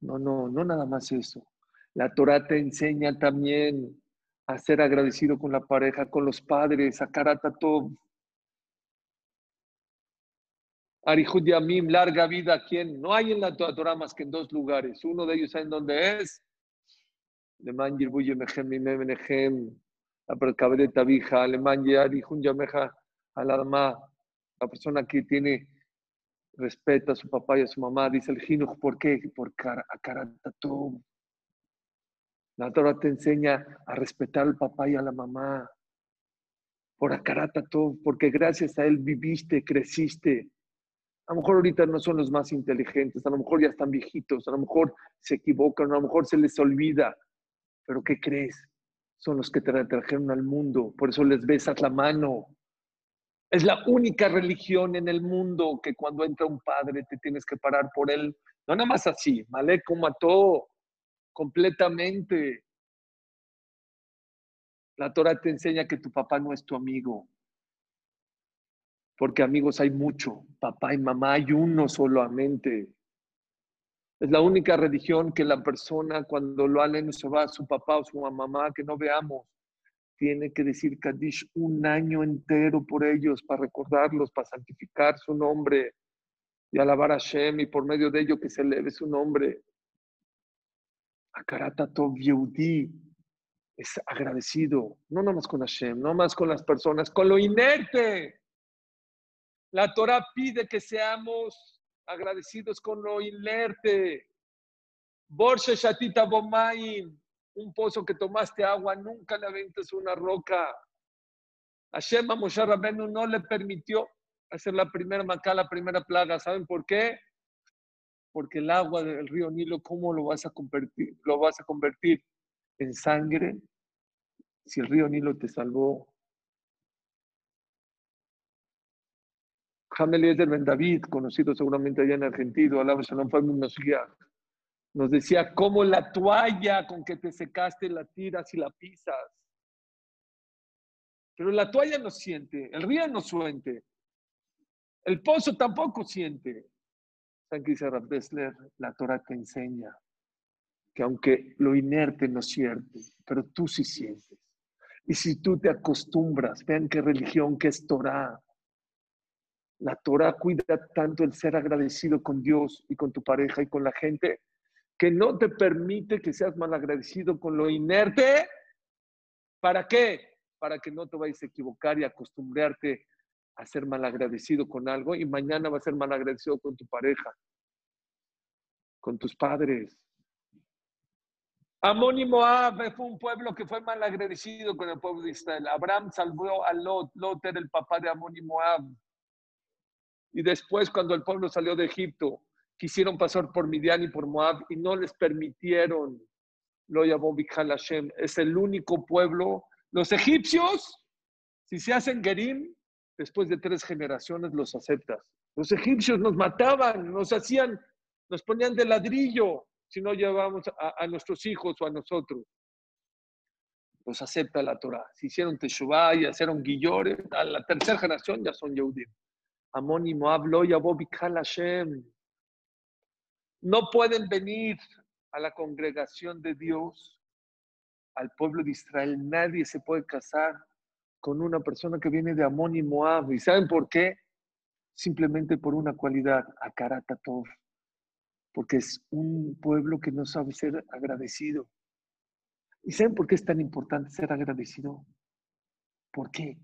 No, no, no nada más eso. La Torah te enseña también a ser agradecido con la pareja, con los padres, a Karatatov. Arihud Yamim, larga vida a quien no hay en la Torah más que en dos lugares. Uno de ellos, ¿saben dónde es? Leman Yirbu Yemehem Mimem Enehem, Aperkabre Tabija, Leman Yarihun Yameja Alarma la persona que tiene respeto a su papá y a su mamá, dice el Jinuj, ¿por qué? Por Akaratatov. La Torah te enseña a respetar al papá y a la mamá. Por Akaratatov, porque gracias a él viviste, creciste. A lo mejor ahorita no son los más inteligentes, a lo mejor ya están viejitos, a lo mejor se equivocan, a lo mejor se les olvida. Pero ¿qué crees? Son los que te trajeron al mundo, por eso les besas la mano. Es la única religión en el mundo que cuando entra un padre te tienes que parar por él. No nada más así, Maleco mató completamente. La Torah te enseña que tu papá no es tu amigo. Porque amigos hay mucho, papá y mamá hay uno solamente. Es la única religión que la persona cuando lo aleno se va a su papá o su mamá que no veamos, tiene que decir Kaddish un año entero por ellos, para recordarlos, para santificar su nombre y alabar a Hashem y por medio de ello que se eleve su nombre. Akarata Tov Yehudi es agradecido, no nomás con Hashem, no más con las personas, con lo inerte. La Torah pide que seamos agradecidos con lo inerte. Borshe Shatita Bomain, un pozo que tomaste agua, nunca le aventes una roca. Hashem a Moshe Rabenu no le permitió hacer la primera macá, la primera plaga. ¿Saben por qué? Porque el agua del río Nilo, ¿cómo lo vas a convertir? Lo vas a convertir en sangre si el río Nilo te salvó Eliezer Ben David, conocido seguramente allá en Argentina, nos decía cómo la toalla con que te secaste la tiras y la pisas. Pero la toalla no siente, el río no siente, el pozo tampoco siente. San que dice La Torah te enseña que aunque lo inerte no siente, pero tú sí sientes. Y si tú te acostumbras, vean qué religión, qué es Torah, la Torah cuida tanto el ser agradecido con Dios y con tu pareja y con la gente que no te permite que seas mal agradecido con lo inerte. ¿Para qué? Para que no te vayas a equivocar y acostumbrarte a ser mal agradecido con algo y mañana vas a ser mal agradecido con tu pareja, con tus padres. Amón y Moab fue un pueblo que fue mal agradecido con el pueblo de Israel. Abraham salvó a Lot. Lot era el papá de Amón y Moab. Y después, cuando el pueblo salió de Egipto, quisieron pasar por Midian y por Moab y no les permitieron. Lo llamó Hashem. Es el único pueblo. Los egipcios, si se hacen Gerim, después de tres generaciones los aceptas. Los egipcios nos mataban, nos hacían, nos ponían de ladrillo si no llevábamos a, nuestros hijos o a nosotros. Los acepta la Torah. Si hicieron Teshuvah y hicieron Guillores, a la tercera generación ya son Yehudim. Amón y Moab lo Hashem. No pueden venir a la congregación de Dios al pueblo de Israel, nadie se puede casar con una persona que viene de Amón y Moab. ¿Y saben por qué? Simplemente por una cualidad, Akaratatov. Porque es un pueblo que no sabe ser agradecido. ¿Y saben por qué es tan importante ser agradecido? ¿Por qué?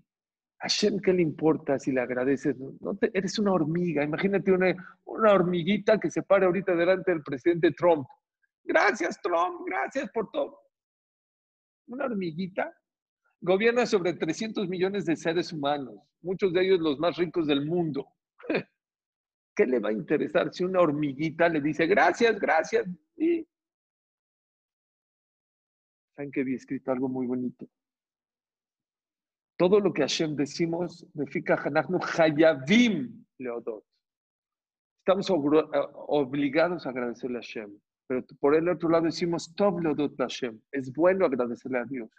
A Shem, ¿qué le importa si le agradeces? No eres una hormiga. Imagínate una, una hormiguita que se para ahorita delante del presidente Trump. Gracias, Trump. Gracias por todo. Una hormiguita gobierna sobre 300 millones de seres humanos, muchos de ellos los más ricos del mundo. ¿Qué le va a interesar si una hormiguita le dice gracias, gracias? Y... ¿Saben que había escrito algo muy bonito? Todo lo que Hashem decimos, Hayavim Leodot. Estamos obligados a agradecerle a Hashem. Pero por el otro lado decimos Tov Leodot Hashem. Es bueno agradecerle a Dios.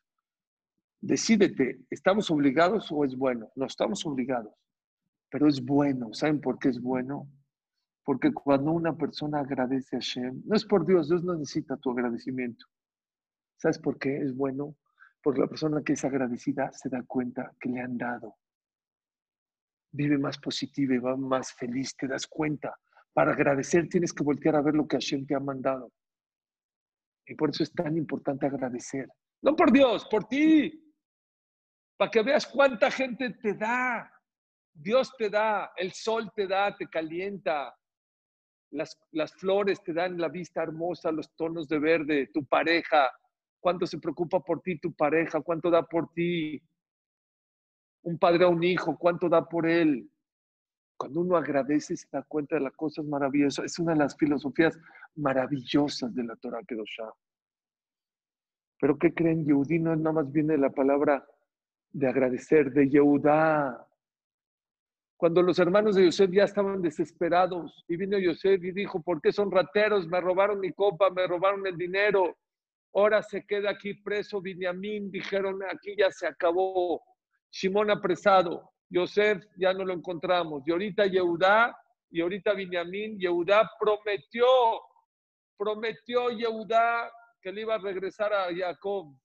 Decídete, ¿estamos obligados o es bueno? No estamos obligados, pero es bueno. ¿Saben por qué es bueno? Porque cuando una persona agradece a Hashem, no es por Dios, Dios no necesita tu agradecimiento. ¿Sabes por qué es bueno? Porque la persona que es agradecida se da cuenta que le han dado. Vive más positiva y va más feliz, te das cuenta. Para agradecer tienes que voltear a ver lo que Hashem te ha mandado. Y por eso es tan importante agradecer. No por Dios, por ti para que veas cuánta gente te da. Dios te da, el sol te da, te calienta, las, las, flores te dan la vista hermosa, los tonos de verde, tu pareja, cuánto se preocupa por ti tu pareja, cuánto da por ti, un padre a un hijo, cuánto da por él. Cuando uno agradece se da cuenta de las cosas maravillosas. Es una de las filosofías maravillosas de la Torah Kedoshah. Pero ¿qué creen? Yehudí no nada más viene la palabra de agradecer, de Yehudá. Cuando los hermanos de Yosef ya estaban desesperados y vino Yosef y dijo, ¿por qué son rateros? Me robaron mi copa, me robaron el dinero. Ahora se queda aquí preso Binyamin. Dijeron, aquí ya se acabó. Simón apresado. Yosef ya no lo encontramos. Y ahorita Yehudá y ahorita Binyamin. Yehudá prometió, prometió Yehudá que le iba a regresar a Jacob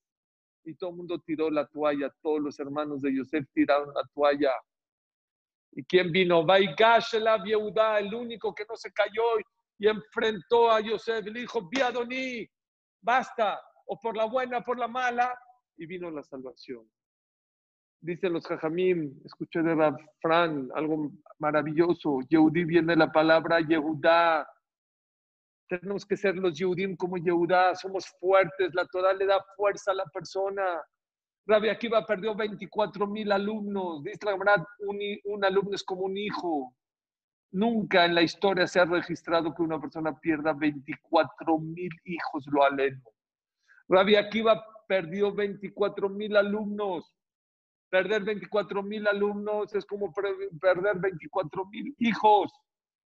y todo el mundo tiró la toalla, todos los hermanos de Yosef tiraron la toalla. ¿Y quién vino? Vaigash la viuda, el único que no se cayó y enfrentó a Yosef. Le dijo, Viadoní, basta, o por la buena, por la mala, y vino la salvación. Dicen los Jajamim, escuché de Rab Fran, algo maravilloso. Yehudí viene la palabra Yehudá, tenemos que ser los Yehudim como Yehudá, somos fuertes, la Torah le da fuerza a la persona. Rabbi Akiva perdió 24 mil alumnos, dice un, un, alumno es como un hijo. Nunca en la historia se ha registrado que una persona pierda 24 mil hijos, lo aleno. Rabbi Akiva perdió 24 mil alumnos. Perder 24 mil alumnos es como perder 24 mil hijos.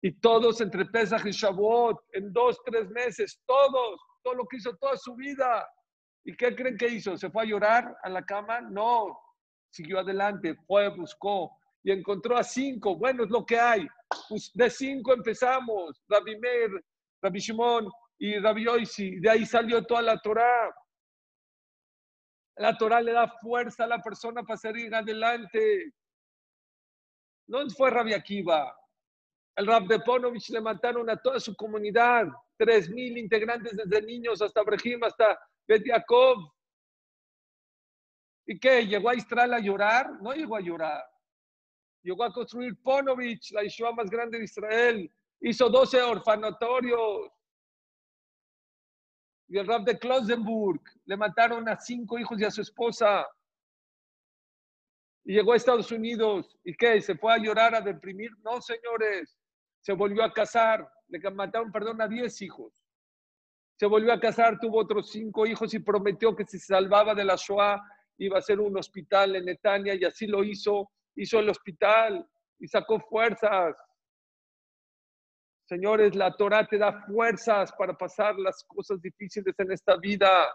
Y todos entre Pesach y Shavuot, en dos, tres meses, todos, todo lo que hizo toda su vida. ¿Y qué creen que hizo? ¿Se fue a llorar a la cama? No, siguió adelante, fue, buscó y encontró a cinco. Bueno, es lo que hay. Pues de cinco empezamos. Rabbi Meir, Rabbi Shimon y Rabbi Oisi. De ahí salió toda la Torah. La Torah le da fuerza a la persona para seguir adelante. No fue Rabbi Akiva, el Rab de Ponovich le mataron a toda su comunidad, tres mil integrantes desde niños hasta Brahim, hasta Bet ¿Y qué? ¿Llegó a Israel a llorar? No llegó a llorar. Llegó a construir Ponovich, la Yeshua más grande de Israel. Hizo 12 orfanatorios. Y el Rab de Klosenburg le mataron a cinco hijos y a su esposa. Y llegó a Estados Unidos. ¿Y qué? ¿Se fue a llorar, a deprimir? No, señores se volvió a casar, le mataron, perdón, a 10 hijos. Se volvió a casar, tuvo otros cinco hijos y prometió que si se salvaba de la Shoah iba a hacer un hospital en Netania y así lo hizo. Hizo el hospital y sacó fuerzas. Señores, la Torah te da fuerzas para pasar las cosas difíciles en esta vida.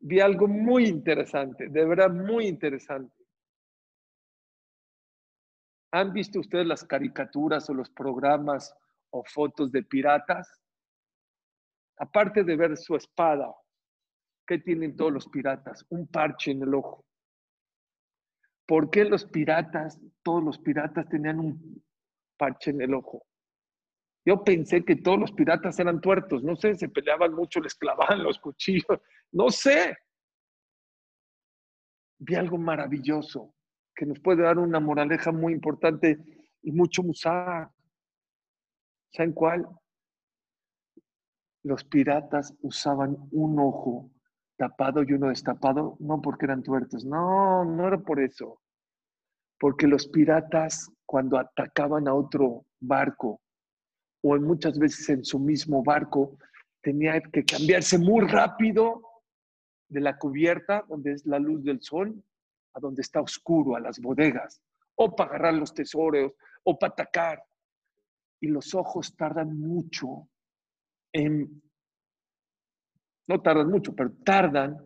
Vi algo muy interesante, de verdad muy interesante. ¿Han visto ustedes las caricaturas o los programas o fotos de piratas? aparte de ver su espada, ¿qué tienen todos los piratas? Un parche en el ojo. ¿Por qué los piratas, todos los piratas tenían un parche en el ojo? Yo pensé que todos los piratas eran tuertos, no sé, se peleaban mucho, les clavaban los cuchillos, no sé. Vi algo maravilloso que nos puede dar una moraleja muy importante y mucho musar. ¿Saben cuál? Los piratas usaban un ojo tapado y uno destapado, no porque eran tuertos, no, no era por eso. Porque los piratas cuando atacaban a otro barco o muchas veces en su mismo barco, tenía que cambiarse muy rápido de la cubierta, donde es la luz del sol, a donde está oscuro, a las bodegas, o para agarrar los tesoros, o para atacar. Y los ojos tardan mucho en, no tardan mucho, pero tardan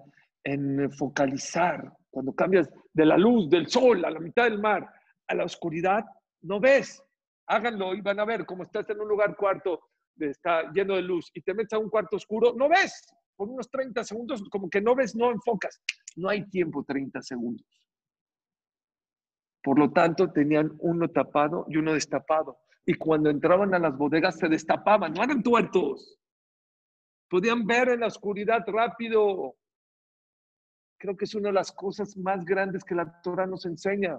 en focalizar. Cuando cambias de la luz del sol a la mitad del mar a la oscuridad, no ves. Háganlo y van a ver cómo estás en un lugar cuarto, está lleno de luz, y te metes a un cuarto oscuro, no ves. Por unos 30 segundos, como que no ves, no enfocas. No hay tiempo 30 segundos. Por lo tanto, tenían uno tapado y uno destapado. Y cuando entraban a las bodegas se destapaban, no eran tuertos. Podían ver en la oscuridad rápido. Creo que es una de las cosas más grandes que la Torah nos enseña.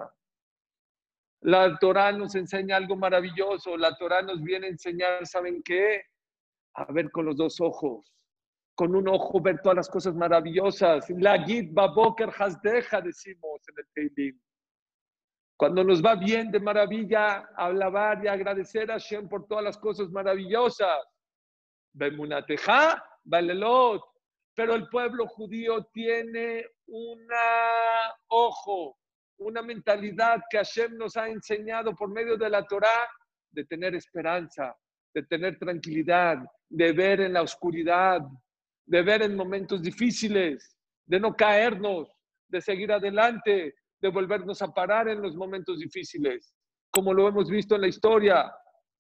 La Torah nos enseña algo maravilloso. La Torah nos viene a enseñar, ¿saben qué? A ver con los dos ojos. Con un ojo ver todas las cosas maravillosas. La Git Baboker Hasdeja, decimos en el Teilim. Cuando nos va bien de maravilla, alabar y agradecer a Hashem por todas las cosas maravillosas. Bemunateja, Balelot. Pero el pueblo judío tiene un ojo una mentalidad que Hashem nos ha enseñado por medio de la Torah de tener esperanza, de tener tranquilidad, de ver en la oscuridad, de ver en momentos difíciles, de no caernos, de seguir adelante, de volvernos a parar en los momentos difíciles, como lo hemos visto en la historia,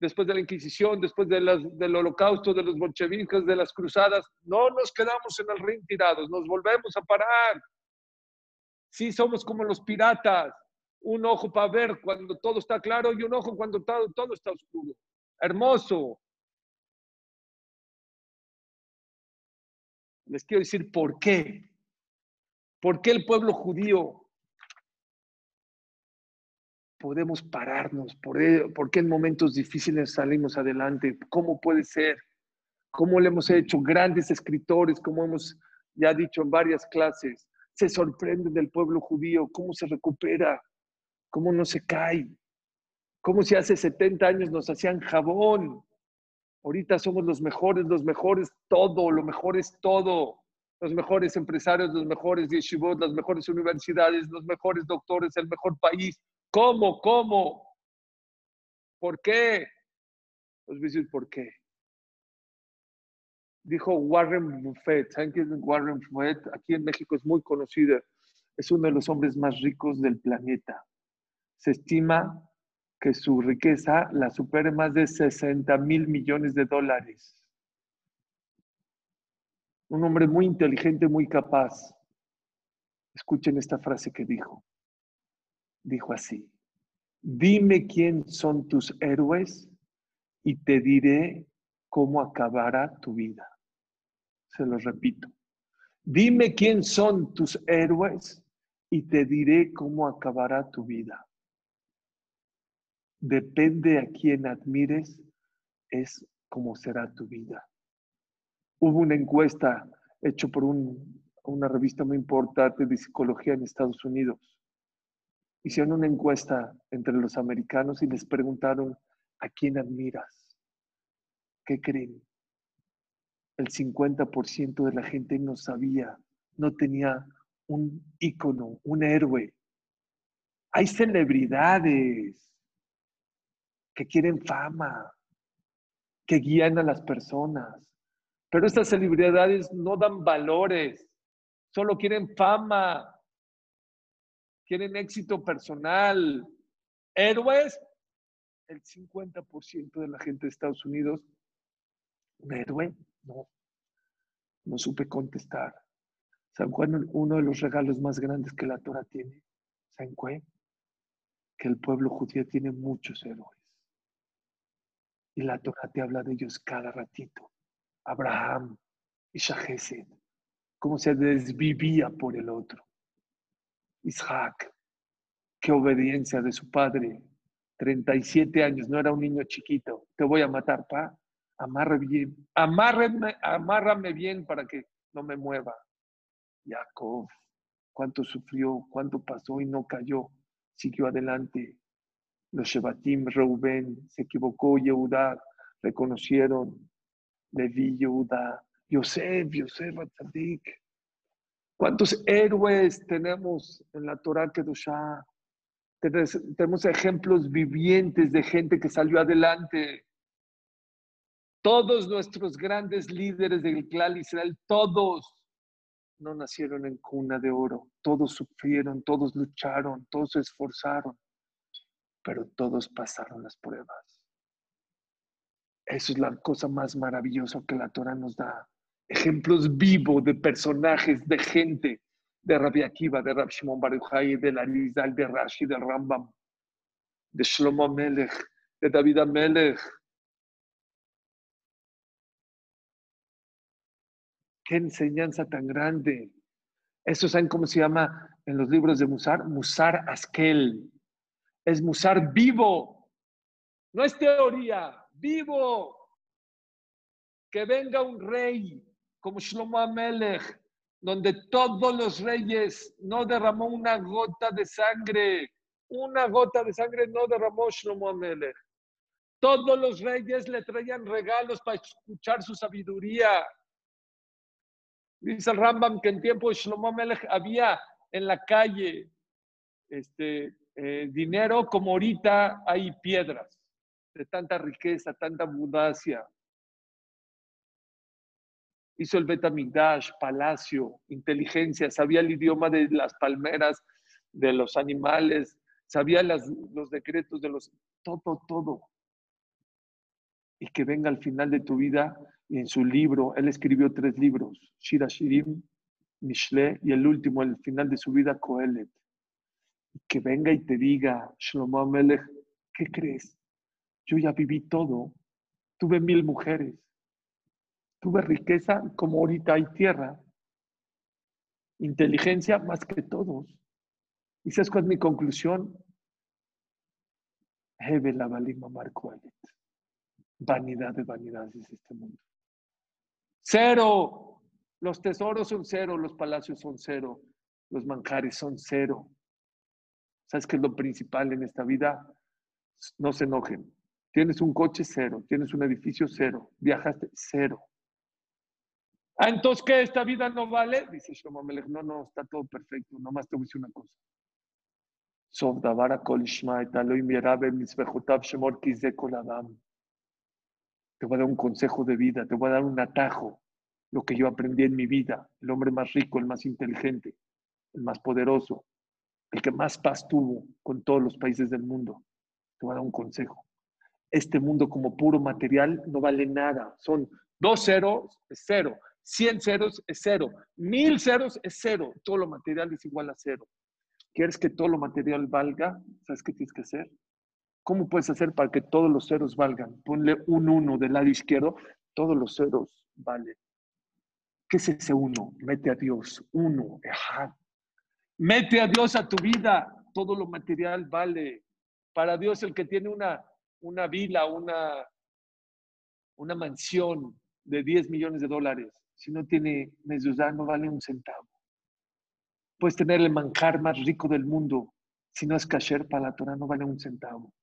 después de la Inquisición, después de del holocausto, de los bolcheviques, de las cruzadas, no nos quedamos en el ring tirados, nos volvemos a parar, Sí, somos como los piratas. Un ojo para ver cuando todo está claro y un ojo cuando todo, todo está oscuro. Hermoso. Les quiero decir por qué. ¿Por qué el pueblo judío podemos pararnos? ¿Por, ¿Por, qué en momentos difíciles salimos adelante? ¿Cómo puede ser? ¿Cómo le hemos hecho? Grandes escritores, como hemos ya dicho en varias clases se sorprenden del pueblo judío, cómo se recupera, cómo no se cae, cómo si hace 70 años nos hacían jabón. Ahorita somos los mejores, los mejores todo, lo mejor es todo. Los mejores empresarios, los mejores yeshivot, las mejores universidades, los mejores doctores, el mejor país. ¿Cómo? ¿Cómo? ¿Por qué? Os voy por qué dijo Warren Buffett. ¿Saben quién es Warren Buffett? Aquí en México es muy conocido. Es uno de los hombres más ricos del planeta. Se estima que su riqueza la supere más de 60 mil millones de dólares. Un hombre muy inteligente, muy capaz. Escuchen esta frase que dijo. Dijo así, dime quién son tus héroes y te diré cómo acabará tu vida. Se lo repito. Dime quién son tus héroes y te diré cómo acabará tu vida. Depende a quién admires, es cómo será tu vida. Hubo una encuesta hecha por una revista muy importante de psicología en Estados Unidos. Hicieron una encuesta entre los americanos y les preguntaron, ¿a quién admiras? ¿Qué creen? el 50% de la gente no sabía, no tenía un ícono, un héroe. Hay celebridades que quieren fama, que guían a las personas, pero estas celebridades no dan valores, solo quieren fama, quieren éxito personal. Héroes, el 50% de la gente de Estados Unidos, un héroe, no, No supe contestar. ¿Saben cuál uno de los regalos más grandes que la Torah tiene? ¿Saben cuál? Que el pueblo judío tiene muchos héroes. Y la Torah te habla de ellos cada ratito. Abraham, Isaac cómo se desvivía por el otro. Isaac, qué obediencia de su padre. 37 años, no era un niño chiquito. Te voy a matar, pa. Amarre bien, amárrame, amárrame bien para que no me mueva. Jacob, cuánto sufrió, cuánto pasó y no cayó, siguió adelante. Los Shebatim, Reuben, se equivocó, Yehuda, reconocieron, Levi, Yehuda, Yosef, Yosef Atzadik. ¿Cuántos héroes tenemos en la Torah Kedoshá? Tenemos ejemplos vivientes de gente que salió adelante. Todos nuestros grandes líderes del clan Israel, todos no nacieron en cuna de oro. Todos sufrieron, todos lucharon, todos se esforzaron, pero todos pasaron las pruebas. Eso es la cosa más maravillosa que la Torah nos da. Ejemplos vivos de personajes, de gente, de Rabbi Akiva, de Rabbi Shimon Baruch de Larizal, de Rashi, de Rambam, de Shlomo Melech, de David Amelech, Qué enseñanza tan grande. Eso saben cómo se llama en los libros de Musar? Musar Askel. Es Musar vivo. No es teoría, vivo. Que venga un rey como Shlomo Amelech, donde todos los reyes no derramó una gota de sangre. Una gota de sangre no derramó Shlomo Amelech. Todos los reyes le traían regalos para escuchar su sabiduría. Dice el Rambam que en tiempo de Shlomo Melech había en la calle este, eh, dinero como ahorita hay piedras, de tanta riqueza, tanta abundancia. Hizo el Betamigdash, palacio, inteligencia, sabía el idioma de las palmeras, de los animales, sabía los decretos de los... Todo, todo. Y que venga al final de tu vida y en su libro, él escribió tres libros, Shira Shirim, Mishle y el último, el final de su vida, Kohelet. Que venga y te diga, Shlomo Amelech, ¿qué crees? Yo ya viví todo. Tuve mil mujeres. Tuve riqueza como ahorita hay tierra. Inteligencia más que todos. ¿Y sabes cuál es mi conclusión? Hebe la Vanidad de vanidades es este mundo. Cero. Los tesoros son cero, los palacios son cero, los manjares son cero. ¿Sabes qué es lo principal en esta vida? No se enojen. Tienes un coche cero, tienes un edificio cero, viajaste cero. Ah, entonces, ¿qué? ¿Esta vida no vale? Dice Shlomo Melech, no, no, está todo perfecto, nomás te voy a decir una cosa. Te voy a dar un consejo de vida, te voy a dar un atajo, lo que yo aprendí en mi vida, el hombre más rico, el más inteligente, el más poderoso, el que más paz tuvo con todos los países del mundo. Te voy a dar un consejo. Este mundo como puro material no vale nada. Son dos ceros, cero. Cien ceros es cero. Mil ceros es cero. Todo lo material es igual a cero. ¿Quieres que todo lo material valga? ¿Sabes qué tienes que hacer? ¿Cómo puedes hacer para que todos los ceros valgan? Ponle un uno del lado izquierdo, todos los ceros valen. ¿Qué es ese uno? Mete a Dios, uno, Mete a Dios a tu vida, todo lo material vale. Para Dios el que tiene una, una vila, una, una mansión de 10 millones de dólares, si no tiene mezuzá, no vale un centavo. Puedes tener el manjar más rico del mundo, si no es kasher para la Torah, no vale un centavo.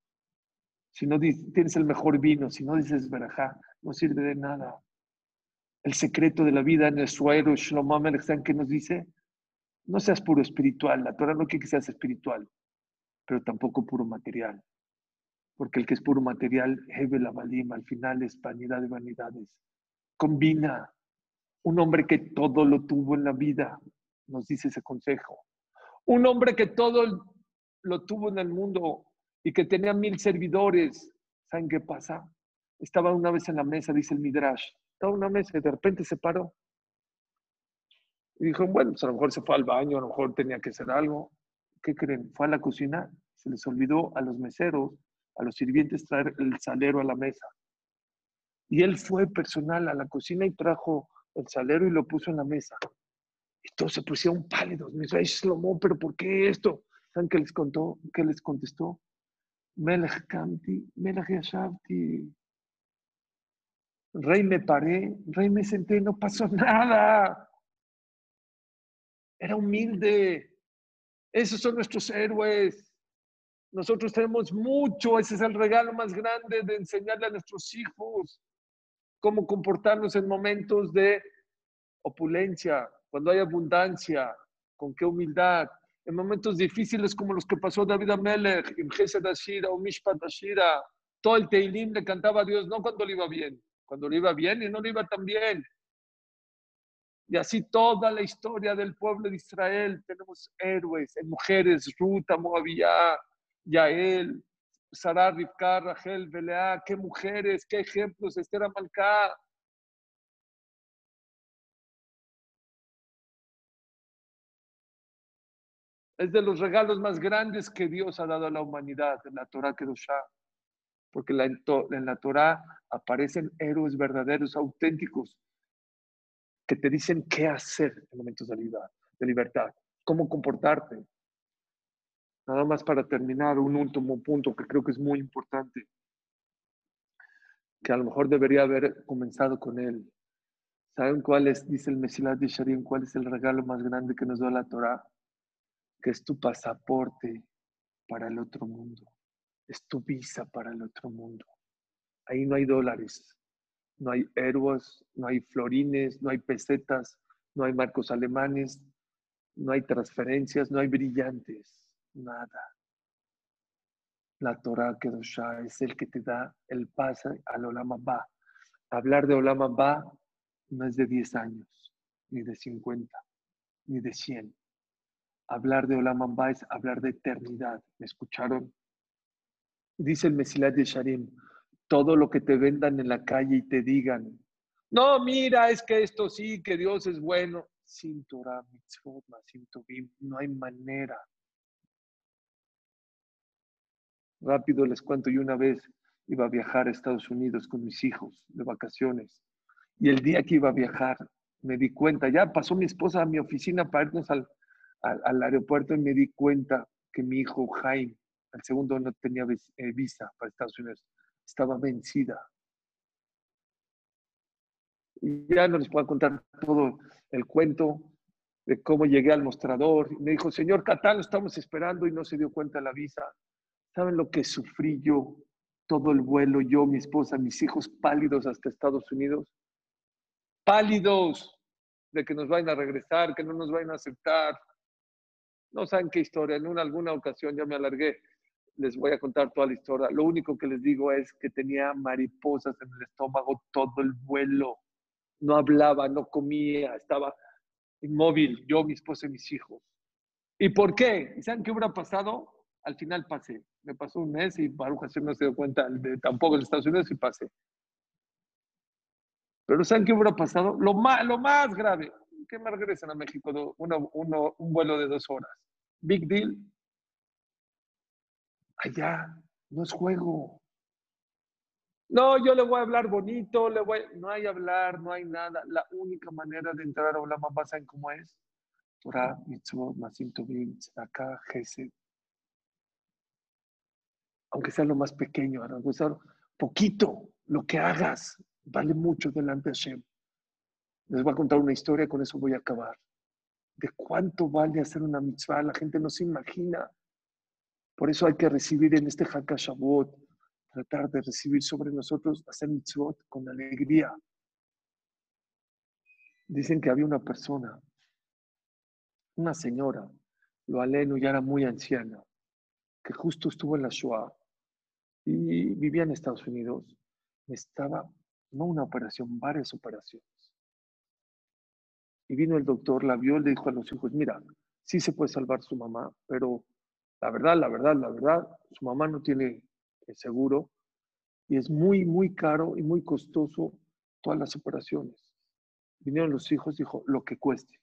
Si no tienes el mejor vino, si no dices verajá, no sirve de nada. El secreto de la vida en el suero, Shlomo Amelech, que nos dice, no seas puro espiritual. La Torah no quiere que seas espiritual, pero tampoco puro material. Porque el que es puro material, Hebe la Balim, al final es vanidad de vanidades. Combina. Un hombre que todo lo tuvo en la vida, nos dice ese consejo. Un hombre que todo lo tuvo en el mundo, y que tenía mil servidores. ¿Saben qué pasa? Estaba una vez en la mesa, dice el Midrash. Estaba una mesa y de repente se paró. Y dijo, bueno, pues a lo mejor se fue al baño, a lo mejor tenía que hacer algo. ¿Qué creen? Fue a la cocina, se les olvidó a los meseros, a los sirvientes traer el salero a la mesa. Y él fue personal a la cocina y trajo el salero y lo puso en la mesa. Y todos se pusieron pálidos. Me dice, Shlomo, pero ¿por qué esto? ¿Saben qué les contó? ¿Qué les contestó? Melech Kamti, Melech Yashavti. Rey me paré, rey me senté, no pasó nada. Era humilde. Esos son nuestros héroes. Nosotros tenemos mucho, ese es el regalo más grande de enseñarle a nuestros hijos cómo comportarnos en momentos de opulencia, cuando hay abundancia, con qué humildad, en momentos difíciles como los que pasó David Amelech, Gesed Ashira o Mishpat Ashira, todo el Teilim le cantaba a Dios, no cuando le iba bien, cuando le iba bien y no le iba tan bien. Y así toda la historia del pueblo de Israel, tenemos héroes, mujeres, Ruta, Moabía, Yael, Sarah, Rivka, Rachel, Belea, qué mujeres, qué ejemplos, Esther Amalcá. Es de los regalos más grandes que Dios ha dado a la humanidad, en la Torah Kedoshá. Porque en la Torah aparecen héroes verdaderos, auténticos, que te dicen qué hacer en momentos de libertad, de libertad cómo comportarte, Nada más para terminar, un último punto que creo que es muy importante, que a lo mejor debería haber comenzado con él. ¿Saben cuál es, dice el Mesilat de Sharim, cuál es el regalo más grande que nos da la Torah? Que es tu pasaporte para el otro mundo, es tu visa para el otro mundo. Ahí no hay dólares, no hay héroes, no hay florines, no hay pesetas, no hay marcos alemanes, no hay transferencias, no hay brillantes nada. La Torah Kedoshá es el que te da el pase al Olama Ba. Hablar de Olama Ba no es de 10 años, ni de 50, ni de 100. Hablar de Olama Ba es hablar de eternidad. ¿Me escucharon? Dice el Mesilat de Sharim, todo lo que te vendan en la calle y te digan, no, mira, es que esto sí, que Dios es bueno. Sin Torah, mitzvot, sin no hay manera Rápido les cuento, yo una vez iba a viajar a Estados Unidos con mis hijos de vacaciones. Y el día que iba a viajar, me di cuenta, ya pasó mi esposa a mi oficina para irnos al, al, aeropuerto y me di cuenta que mi hijo Jaime, el segundo no tenía eh, visa para Estados Unidos, estaba vencida. Y ya no les puedo contar todo el cuento de cómo llegué al mostrador. Me dijo, señor Catán, estamos esperando y no se dio cuenta la visa. ¿Saben lo que sufrí yo? Todo el vuelo, yo, mi esposa, mis hijos pálidos hasta Estados Unidos. Pálidos de que nos vayan a regresar, que no nos vayan a aceptar. No saben qué historia. En una, alguna ocasión ya me alargué. Les voy a contar toda la historia. Lo único que les digo es que tenía mariposas en el estómago todo el vuelo. No hablaba, no comía, estaba inmóvil, yo, mi esposa y mis hijos. ¿Y por qué? ¿Y saben qué hubiera pasado? Al final pasé. Me pasó un mes y Baruch Hashem no se dio cuenta de, tampoco en Estados Unidos y pasé. Pero ¿saben qué hubiera pasado? Lo más, lo más grave, que me regresen a México un vuelo de dos horas. Big deal. Allá no es juego. No, yo le voy a hablar bonito, le voy, no hay hablar, no hay nada. La única manera de entrar a Olama, ¿saben cómo es? Torah, mitzvot, masim tovim, tzedakah, gesed, aunque sea lo más pequeño, aunque sea poquito, lo que hagas vale mucho delante de Hashem. Les voy a contar una historia, con eso voy a acabar. De cuánto vale hacer una mitzvah, la gente no se imagina. Por eso hay que recibir en este Hakashabot, tratar de recibir sobre nosotros, hacer mitzvot con alegría. Dicen que había una persona, una señora, lo aleno ya era muy anciana, que justo estuvo en la Shoah vivía en Estados Unidos, estaba, no una operación, varias operaciones. Y vino el doctor, la vio, le dijo a los hijos, mira, sí se puede salvar su mamá, pero la verdad, la verdad, la verdad, su mamá no tiene seguro y es muy, muy caro y muy costoso todas las operaciones. Vinieron los hijos, dijo, lo que cueste.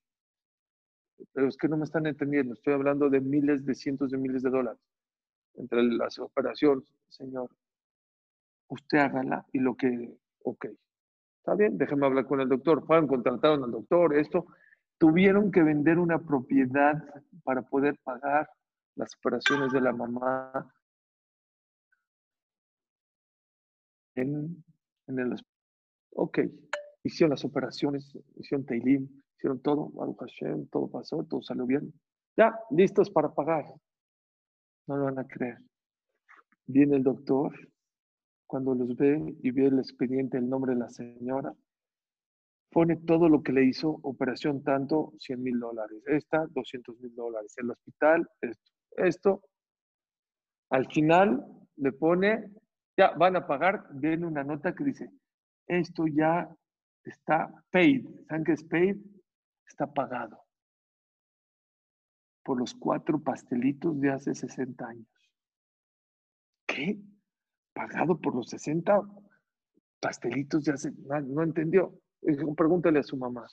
pero es que no me están entendiendo, estoy hablando de miles, de cientos de miles de dólares entre las operaciones, señor. Usted hágala y lo que, ok, está bien, déjeme hablar con el doctor. Fueron, contrataron al doctor, esto. Tuvieron que vender una propiedad para poder pagar las operaciones de la mamá en, en el Ok, hicieron las operaciones, hicieron Teilim, hicieron todo, todo pasó, todo salió bien. Ya, listos para pagar. No lo van a creer. Viene el doctor, cuando los ve y ve el expediente, el nombre de la señora, pone todo lo que le hizo, operación tanto, 100 mil dólares, esta, 200 mil dólares, el hospital, esto, esto. Al final le pone, ya van a pagar, viene una nota que dice, esto ya está paid. ¿Saben qué es paid? Está pagado por los cuatro pastelitos de hace 60 años. ¿Qué? ¿Pagado por los 60 pastelitos de hace... No, entendió. Pregúntale a su mamá.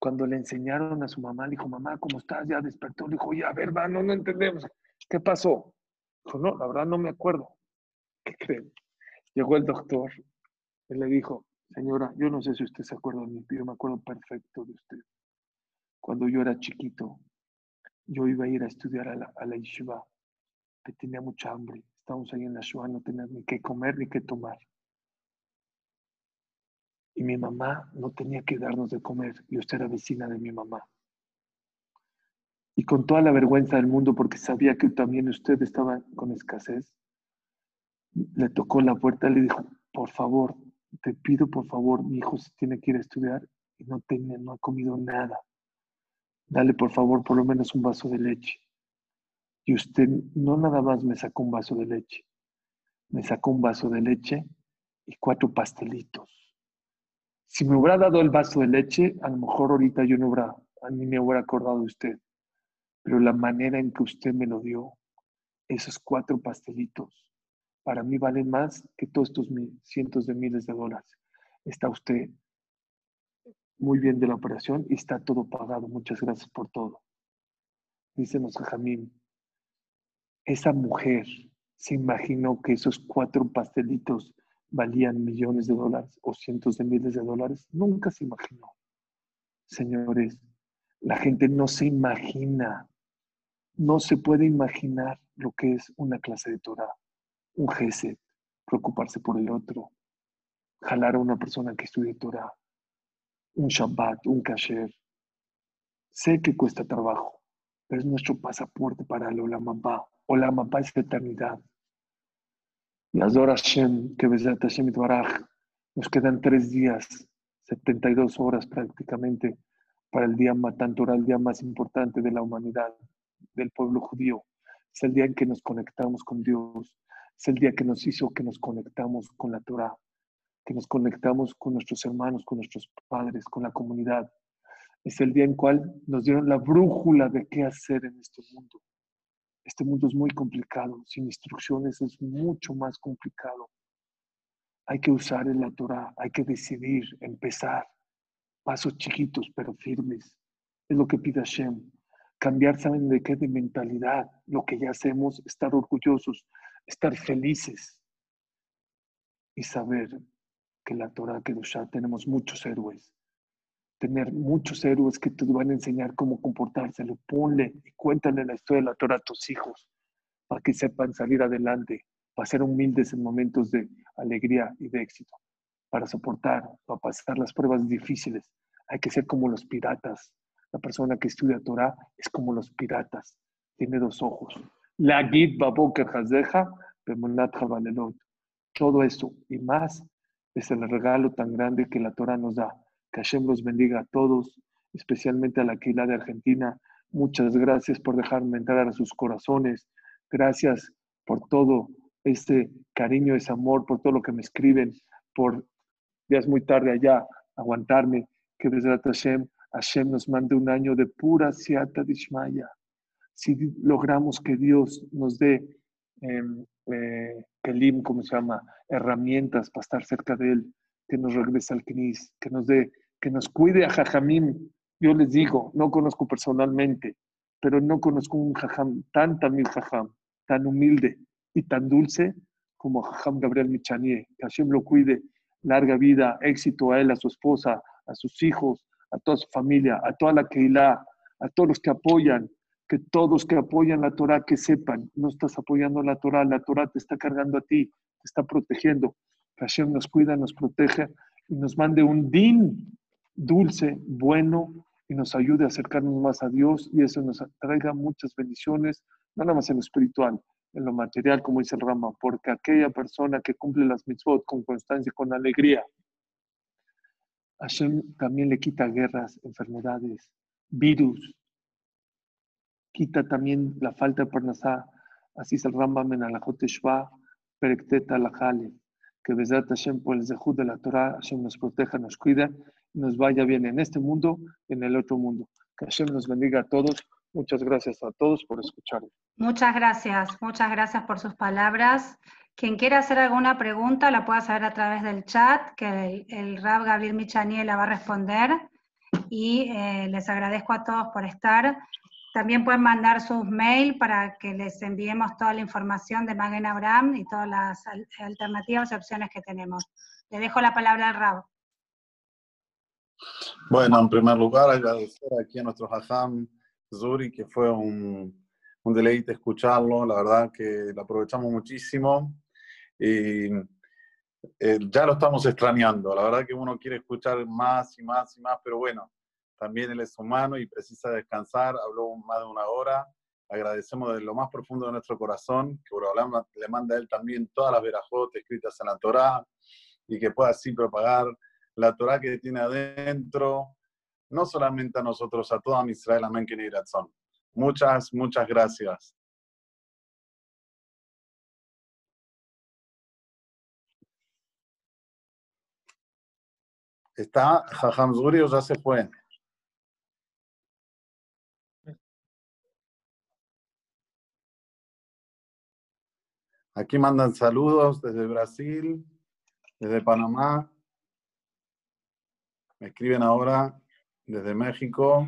Cuando le enseñaron a su mamá, le dijo, mamá, ¿cómo estás? Ya despertó. Le dijo, ya, a ver, va, no, no entendemos. ¿Qué pasó? Dijo, no, la verdad no me acuerdo. ¿Qué creen? Llegó el doctor y le dijo, señora, yo no sé si usted se acuerda de mí, pero yo me acuerdo perfecto de usted. Cuando yo era chiquito, yo iba a ir a estudiar a la, a que tenía mucha hambre. Estábamos ahí en la yeshiva, no tenía ni qué comer ni qué tomar. Y mi mamá no tenía que darnos de comer, y usted era vecina de mi mamá. Y con toda la vergüenza del mundo, porque sabía que también usted estaba con escasez, le tocó la puerta y le dijo, por favor, te pido por favor, mi hijo se tiene que ir a estudiar y no, tiene, no ha comido nada. Dale por favor por lo menos un vaso de leche. Y usted no nada más me sacó un vaso de leche, me sacó un vaso de leche y cuatro pastelitos. Si me hubiera dado el vaso de leche, a lo mejor ahorita yo no hubiera, a mí me hubiera acordado de usted. Pero la manera en que usted me lo dio, esos cuatro pastelitos, para mí vale más que todos estos cientos de miles de dólares. Está usted muy bien de la operación y está todo pagado. Muchas gracias por todo. Dice Jamín, esa mujer se imaginó que esos cuatro pastelitos valían millones de dólares o cientos de miles de dólares. Nunca se imaginó. Señores, la gente no se imagina, no se puede imaginar lo que es una clase de Torah un gesed, preocuparse por el otro, jalar a una persona que estudie Torah, un Shabbat, un Kasher. Sé que cuesta trabajo, pero es nuestro pasaporte para el Olamapá. Olamapá es eternidad. Y Azor Hashem, que Besat Hashem Baraj, nos quedan tres días, 72 horas prácticamente, para el día Matan Torah, el día más importante de la humanidad, del pueblo judío. Es el día en que nos conectamos con Dios, es el día que nos hizo que nos conectamos con la Torah, que nos conectamos con nuestros hermanos, con nuestros padres, con la comunidad. Es el día en cual nos dieron la brújula de qué hacer en este mundo. Este mundo es muy complicado, sin instrucciones es mucho más complicado. Hay que usar la Torah, hay que decidir, empezar. Pasos chiquitos pero firmes. Es lo que pide Hashem. Cambiar, ¿saben de qué? De mentalidad. Lo que ya hacemos, estar orgullosos estar felices y saber que la Torah ya tenemos muchos héroes. Tener muchos héroes que te van a enseñar cómo comportárselo. Ponle y cuéntale la historia de la Torah a tus hijos para que sepan salir adelante, para ser humildes en momentos de alegría y de éxito, para soportar, para pasar las pruebas difíciles. Hay que ser como los piratas. La persona que estudia Torah es como los piratas. Tiene dos ojos. La Git Baboker Hazeja. Todo esto y más es el regalo tan grande que la Torah nos da. Que Hashem los bendiga a todos, especialmente a la Aquila de Argentina. Muchas gracias por dejarme entrar a sus corazones. Gracias por todo este cariño, ese amor, por todo lo que me escriben, por días muy tarde allá, aguantarme. Que desde Hashem, Hashem nos mande un año de pura siata dishmaya si logramos que Dios nos dé em, eh, kelim, como se llama, herramientas para estar cerca de Él, que nos regrese al Knis, que nos dé, que nos cuide a Jajamim, Yo les digo, no conozco personalmente, pero no conozco un jajam tan tamil jajam, tan humilde y tan dulce como jajam Gabriel Michanie. Que Hashem lo cuide, larga vida, éxito a él, a su esposa, a sus hijos, a toda su familia, a toda la Keilah, a todos los que apoyan, que todos que apoyan la Torah, que sepan, no estás apoyando la Torah, la Torah te está cargando a ti, te está protegiendo. Hashem nos cuida, nos protege y nos mande un din dulce, bueno, y nos ayude a acercarnos más a Dios y eso nos traiga muchas bendiciones, no nada más en lo espiritual, en lo material, como dice el Rama, porque aquella persona que cumple las mitzvot con constancia y con alegría, Hashem también le quita guerras, enfermedades, virus, quita también la falta de parnasá. Así es el Rambam en Alajot Teshva, Perektet Alajale. Que Bezat Hashem por el Zehud de la Torah, Hashem nos proteja, nos cuida nos vaya bien en este mundo y en el otro mundo. Que Hashem nos bendiga a todos. Muchas gracias a todos por escuchar. Muchas gracias, muchas gracias por sus palabras. Quien quiera hacer alguna pregunta la puede hacer a través del chat, que el, el Rab Gabriel Michaniel la va a responder. Y eh, les agradezco a todos por estar. También pueden mandar sus mail para que les enviemos toda la información de Magen Abraham y todas las al- alternativas y opciones que tenemos. Le dejo la palabra al Rab. Bueno, en primer lugar, agradecer aquí a nuestro Hajam Zuri, que fue un, un deleite escucharlo. La verdad que lo aprovechamos muchísimo y eh, ya lo estamos extrañando. La verdad que uno quiere escuchar más y más y más, pero bueno, también él es humano y precisa descansar. Habló más de una hora. Agradecemos de lo más profundo de nuestro corazón que Borolam le manda a él también todas las verajot escritas en la Torá y que pueda así propagar la Torah que tiene adentro, no solamente a nosotros, a toda Israel, amén, que razón. Muchas, muchas gracias. ¿Está Jajam Zuri o ya se fue? Aquí mandan saludos desde Brasil, desde Panamá. Me escriben ahora desde México.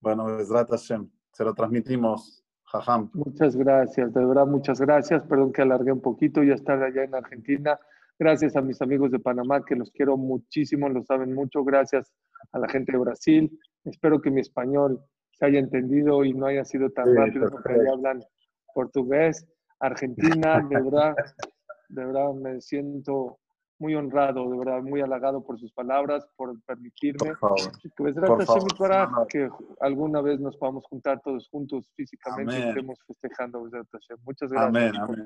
Bueno, Besrat Hashem. Se lo transmitimos, Jajam. Muchas gracias, de verdad, muchas gracias. Perdón que alargué un poquito, ya estar allá en Argentina. Gracias a mis amigos de Panamá, que los quiero muchísimo, lo saben mucho. Gracias a la gente de Brasil. Espero que mi español se haya entendido y no haya sido tan Sí, rápido porque allá hablan portugués. Argentina, de verdad, de verdad me siento muy honrado, de verdad, muy halagado por sus palabras, por permitirme Por favor. que Por favor, que alguna vez nos podamos juntar todos juntos físicamente y estemos festejando. Muchas gracias. Amén, amén.